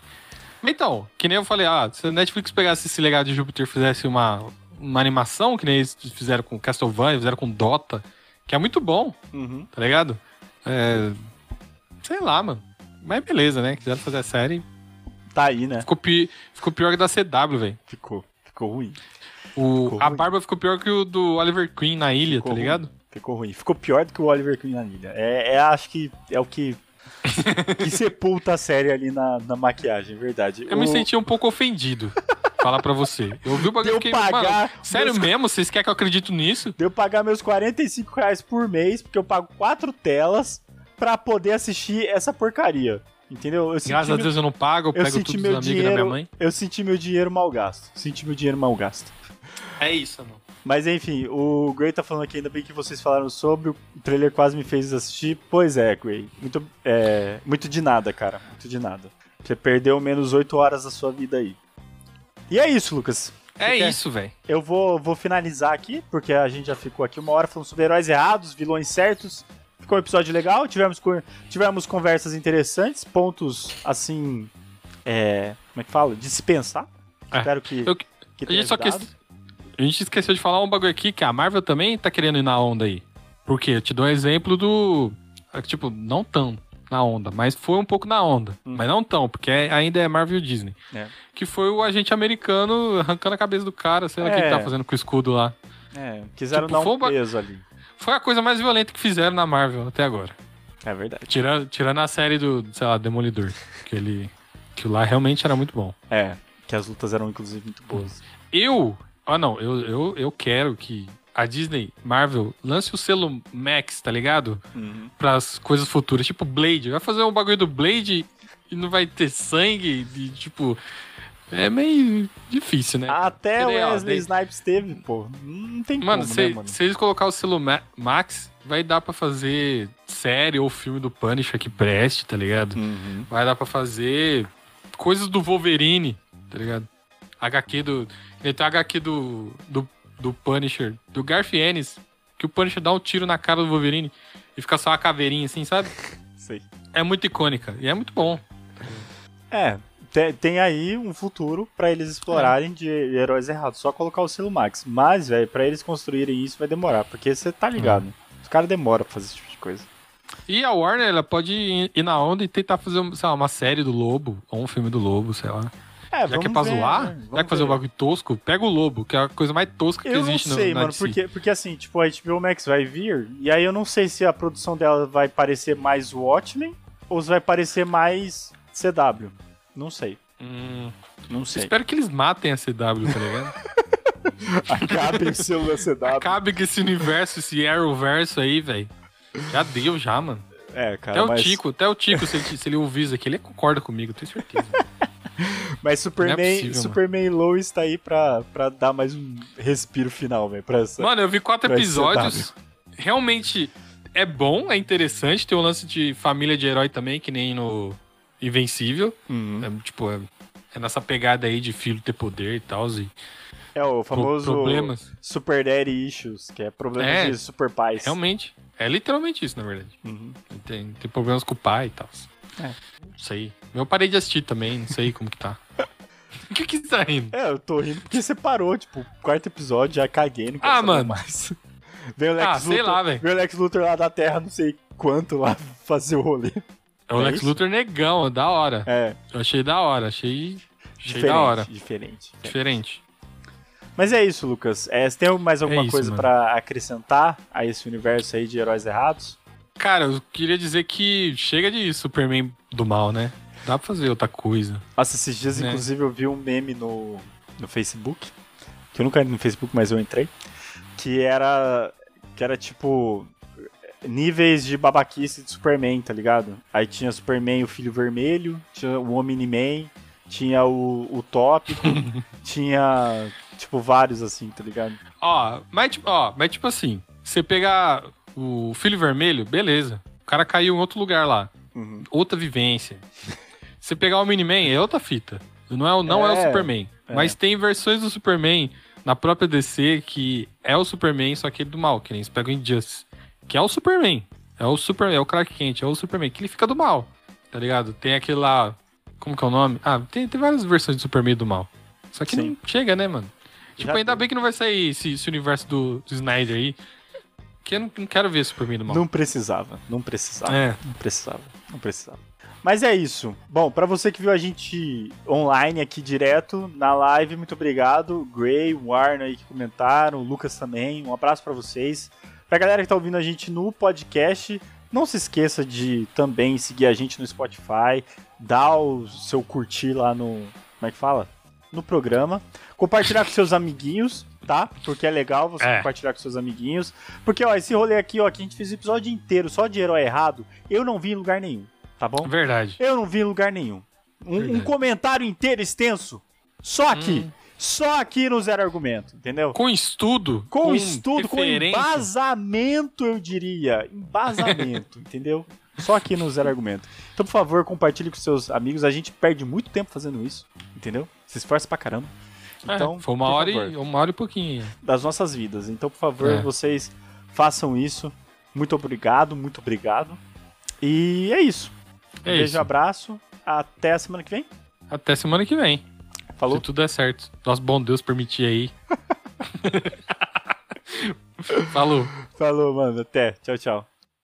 Então, que nem eu falei, ah, se a Netflix pegasse esse legado de Júpiter e fizesse uma, uma animação, que nem eles fizeram com Castlevania, fizeram com Dota, que é muito bom, uhum. tá ligado? É, sei lá, mano. Mas beleza, né? Quiseram fazer a série. Tá aí, né? Ficou, pi ficou pior que da CW, velho. Ficou. Ficou ruim. O, ficou a ruim. barba ficou pior que o do Oliver Queen na ilha, ficou tá ligado? Ruim. Ficou ruim. Ficou pior do que o Oliver Queen na ilha. É, é acho que é o que que sepulta a série ali na, na maquiagem, verdade. Eu o... me senti um pouco ofendido. falar pra você. Eu vi o bagulho que, pagar sério meus... mesmo? Vocês querem que eu acredite nisso? Deu pagar meus 45 reais por mês, porque eu pago quatro telas pra poder assistir essa porcaria. Entendeu? Eu Graças a Deus eu não pago, eu, eu pego tudo dos amigos da minha mãe. Eu senti meu dinheiro mal gasto. Senti meu dinheiro mal gasto. É isso, mano. Mas enfim, o Gray tá falando aqui, ainda bem que vocês falaram sobre, o trailer quase me fez assistir. Pois é, Gray. Muito, é, muito de nada, cara. Muito de nada. Você perdeu menos 8 horas da sua vida aí. E é isso, Lucas. É isso, velho. Eu vou, vou finalizar aqui, porque a gente já ficou aqui uma hora falando sobre heróis errados, vilões certos. Ficou um episódio legal, tivemos, tivemos conversas interessantes, pontos assim. É, como é que fala? De se pensar. É. Espero que. Eu, que tenha a gente só quis a gente esqueceu de falar um bagulho aqui que a Marvel também tá querendo ir na onda aí. Porque eu te dou um exemplo do. Tipo, não tão na onda, mas foi um pouco na onda. Hum. Mas não tão, porque ainda é Marvel Disney. É. Que foi o agente americano arrancando a cabeça do cara, sei lá o que ele tá fazendo com o escudo lá. É, quiseram tipo, dar um peso ali. Foi a coisa mais violenta que fizeram na Marvel até agora. É verdade. Tirando, tirando a série do, sei lá, Demolidor. Que ele. Que lá realmente era muito bom. É, que as lutas eram inclusive muito boas. Eu ah, não, eu, eu, eu quero que a Disney, Marvel, lance o selo Max, tá ligado? Uhum. Pras coisas futuras. Tipo, Blade. Vai fazer um bagulho do Blade e não vai ter sangue. E, tipo. É meio difícil, né? Até o Wesley Snipes teve, pô. Não tem mano, como, se, né, mano? Se eles colocar o selo Ma Max, vai dar pra fazer série ou filme do Punisher que preste, tá ligado? Uhum. Vai dar pra fazer coisas do Wolverine, tá ligado? HQ do. Ele tem HQ do, do, do Punisher, do Garth Ennis, que o Punisher dá um tiro na cara do Wolverine e fica só uma caveirinha assim, sabe? Sei. É muito icônica e é muito bom. É, tem aí um futuro para eles explorarem é. de heróis errados. Só colocar o selo Max. Mas, velho, pra eles construírem isso vai demorar. Porque você tá ligado. Hum. Os caras demoram pra fazer esse tipo de coisa. E a Warner, ela pode ir na onda e tentar fazer, sei lá, uma série do Lobo, ou um filme do Lobo, sei lá. É, Já que é pra ver, zoar, né? já que fazer um bagulho tosco, pega o lobo, que é a coisa mais tosca que eu existe no Eu não sei, no, mano, porque, porque assim, tipo, a HBO Max vai vir, e aí eu não sei se a produção dela vai parecer mais Watchmen ou se vai parecer mais CW. Não sei. Hum, Não sei. espero que eles matem a CW, tá ligado? Acabe o selo da CW. Acabe com esse universo, esse Arrowverso aí, velho. Já deu, já, mano. É, cara, Até mas, o Tico, até o Tico, se ele, se ele ouvir isso aqui, ele concorda comigo, tenho certeza. mas Superman, é possível, mano. Superman e Lois tá aí pra, pra dar mais um respiro final, velho. Mano, eu vi quatro episódios. Realmente é bom, é interessante. Tem o lance de família de herói também, que nem no Invencível. Uhum. É, tipo, é, é nessa pegada aí de filho ter poder e tal. E É o famoso problemas. Super Daddy Issues, que é problemas É. de super pais. Realmente. É literalmente isso, na verdade. Uhum. Tem, tem problemas com o pai e tal. É. Não sei. Eu parei de assistir também, não sei como que tá. O que que você tá rindo? É, eu tô rindo porque você parou, tipo, quarto episódio, já caguei, não quero Ah, mano. mais. Vem o Lex Ah, sei Luthor, lá, velho. Vem o Lex Luthor lá da Terra, não sei quanto, lá fazer o rolê. É o É Lex isso? Luthor negão, da hora. É, Eu achei da hora, achei, achei diferente, da hora. diferente. Diferente. Mas é isso, Lucas. É, você tem mais alguma É isso, coisa pra acrescentar a esse universo aí de heróis errados? Cara, eu queria dizer que chega de Superman do mal, né? Dá pra fazer outra coisa. Nossa, esses dias, Né? inclusive, eu vi um meme no, no Facebook, que eu nunca entrei no Facebook, mas eu entrei, que era, que era tipo níveis de babaquice de Superman, tá ligado? Aí tinha Superman, o Filho Vermelho, tinha o Omni-Man, tinha o, o Tópico, tinha, tipo, vários assim, tá ligado? Ó, mas, tipo- ó, mas tipo assim, você pegar o Filho Vermelho, beleza. O cara caiu em outro lugar lá. Uhum. Outra vivência. Você pegar o Miniman, é outra fita. Não é, o- não é, o É, Superman. é. Mas tem versões do Superman na própria DC que é o Superman, só que ele do mal, que nem você pega o Injustice. Que é o Superman. É o Superman, é o Clark Kent, é o Superman, que ele fica do mal. Tá ligado? Tem aquele lá. Como que é o nome? Ah, tem, tem várias versões do Superman do mal. Só que Sim. não chega, né, mano? Tipo, Já ainda tem. bem que não vai sair esse, esse universo do, do Snyder aí. Que eu não, não quero ver Superman do mal. Não precisava, não precisava. É. Não precisava, não precisava. Mas é isso. Bom, pra você que viu a gente online aqui direto na live, muito obrigado. Gray, Warner aí que comentaram, o Lucas também. Um abraço pra vocês. Pra galera que tá ouvindo a gente no podcast, não se esqueça de também seguir a gente no Spotify, dar o seu curtir lá no, como é que fala? No programa, compartilhar com seus amiguinhos, tá? Porque é legal você É. compartilhar com seus amiguinhos. Porque, ó, esse rolê aqui, ó, que a gente fez o episódio inteiro só de herói errado, eu não vi em lugar nenhum, tá bom? Verdade. Eu não vi em lugar nenhum. Um, um comentário inteiro extenso, só aqui. Hum. Só aqui no Zero Argumento, entendeu? Com estudo. Com, estudo, com referência. embasamento, eu diria. Embasamento, entendeu? Só aqui no Zero Argumento. Então, por favor, compartilhe com seus amigos. A gente perde muito tempo fazendo isso, entendeu? Se esforça pra caramba. É, Então, foi uma hora, favor e, uma hora e pouquinho. das nossas vidas. Então, por favor, É. vocês façam isso. Muito obrigado, muito obrigado. E é isso. É Beijo, isso. abraço. Até a semana que vem. Até semana que vem. Falou. Se tudo der certo. Nosso bom Deus permitir aí. Falou. Falou, mano. Até. Tchau, tchau.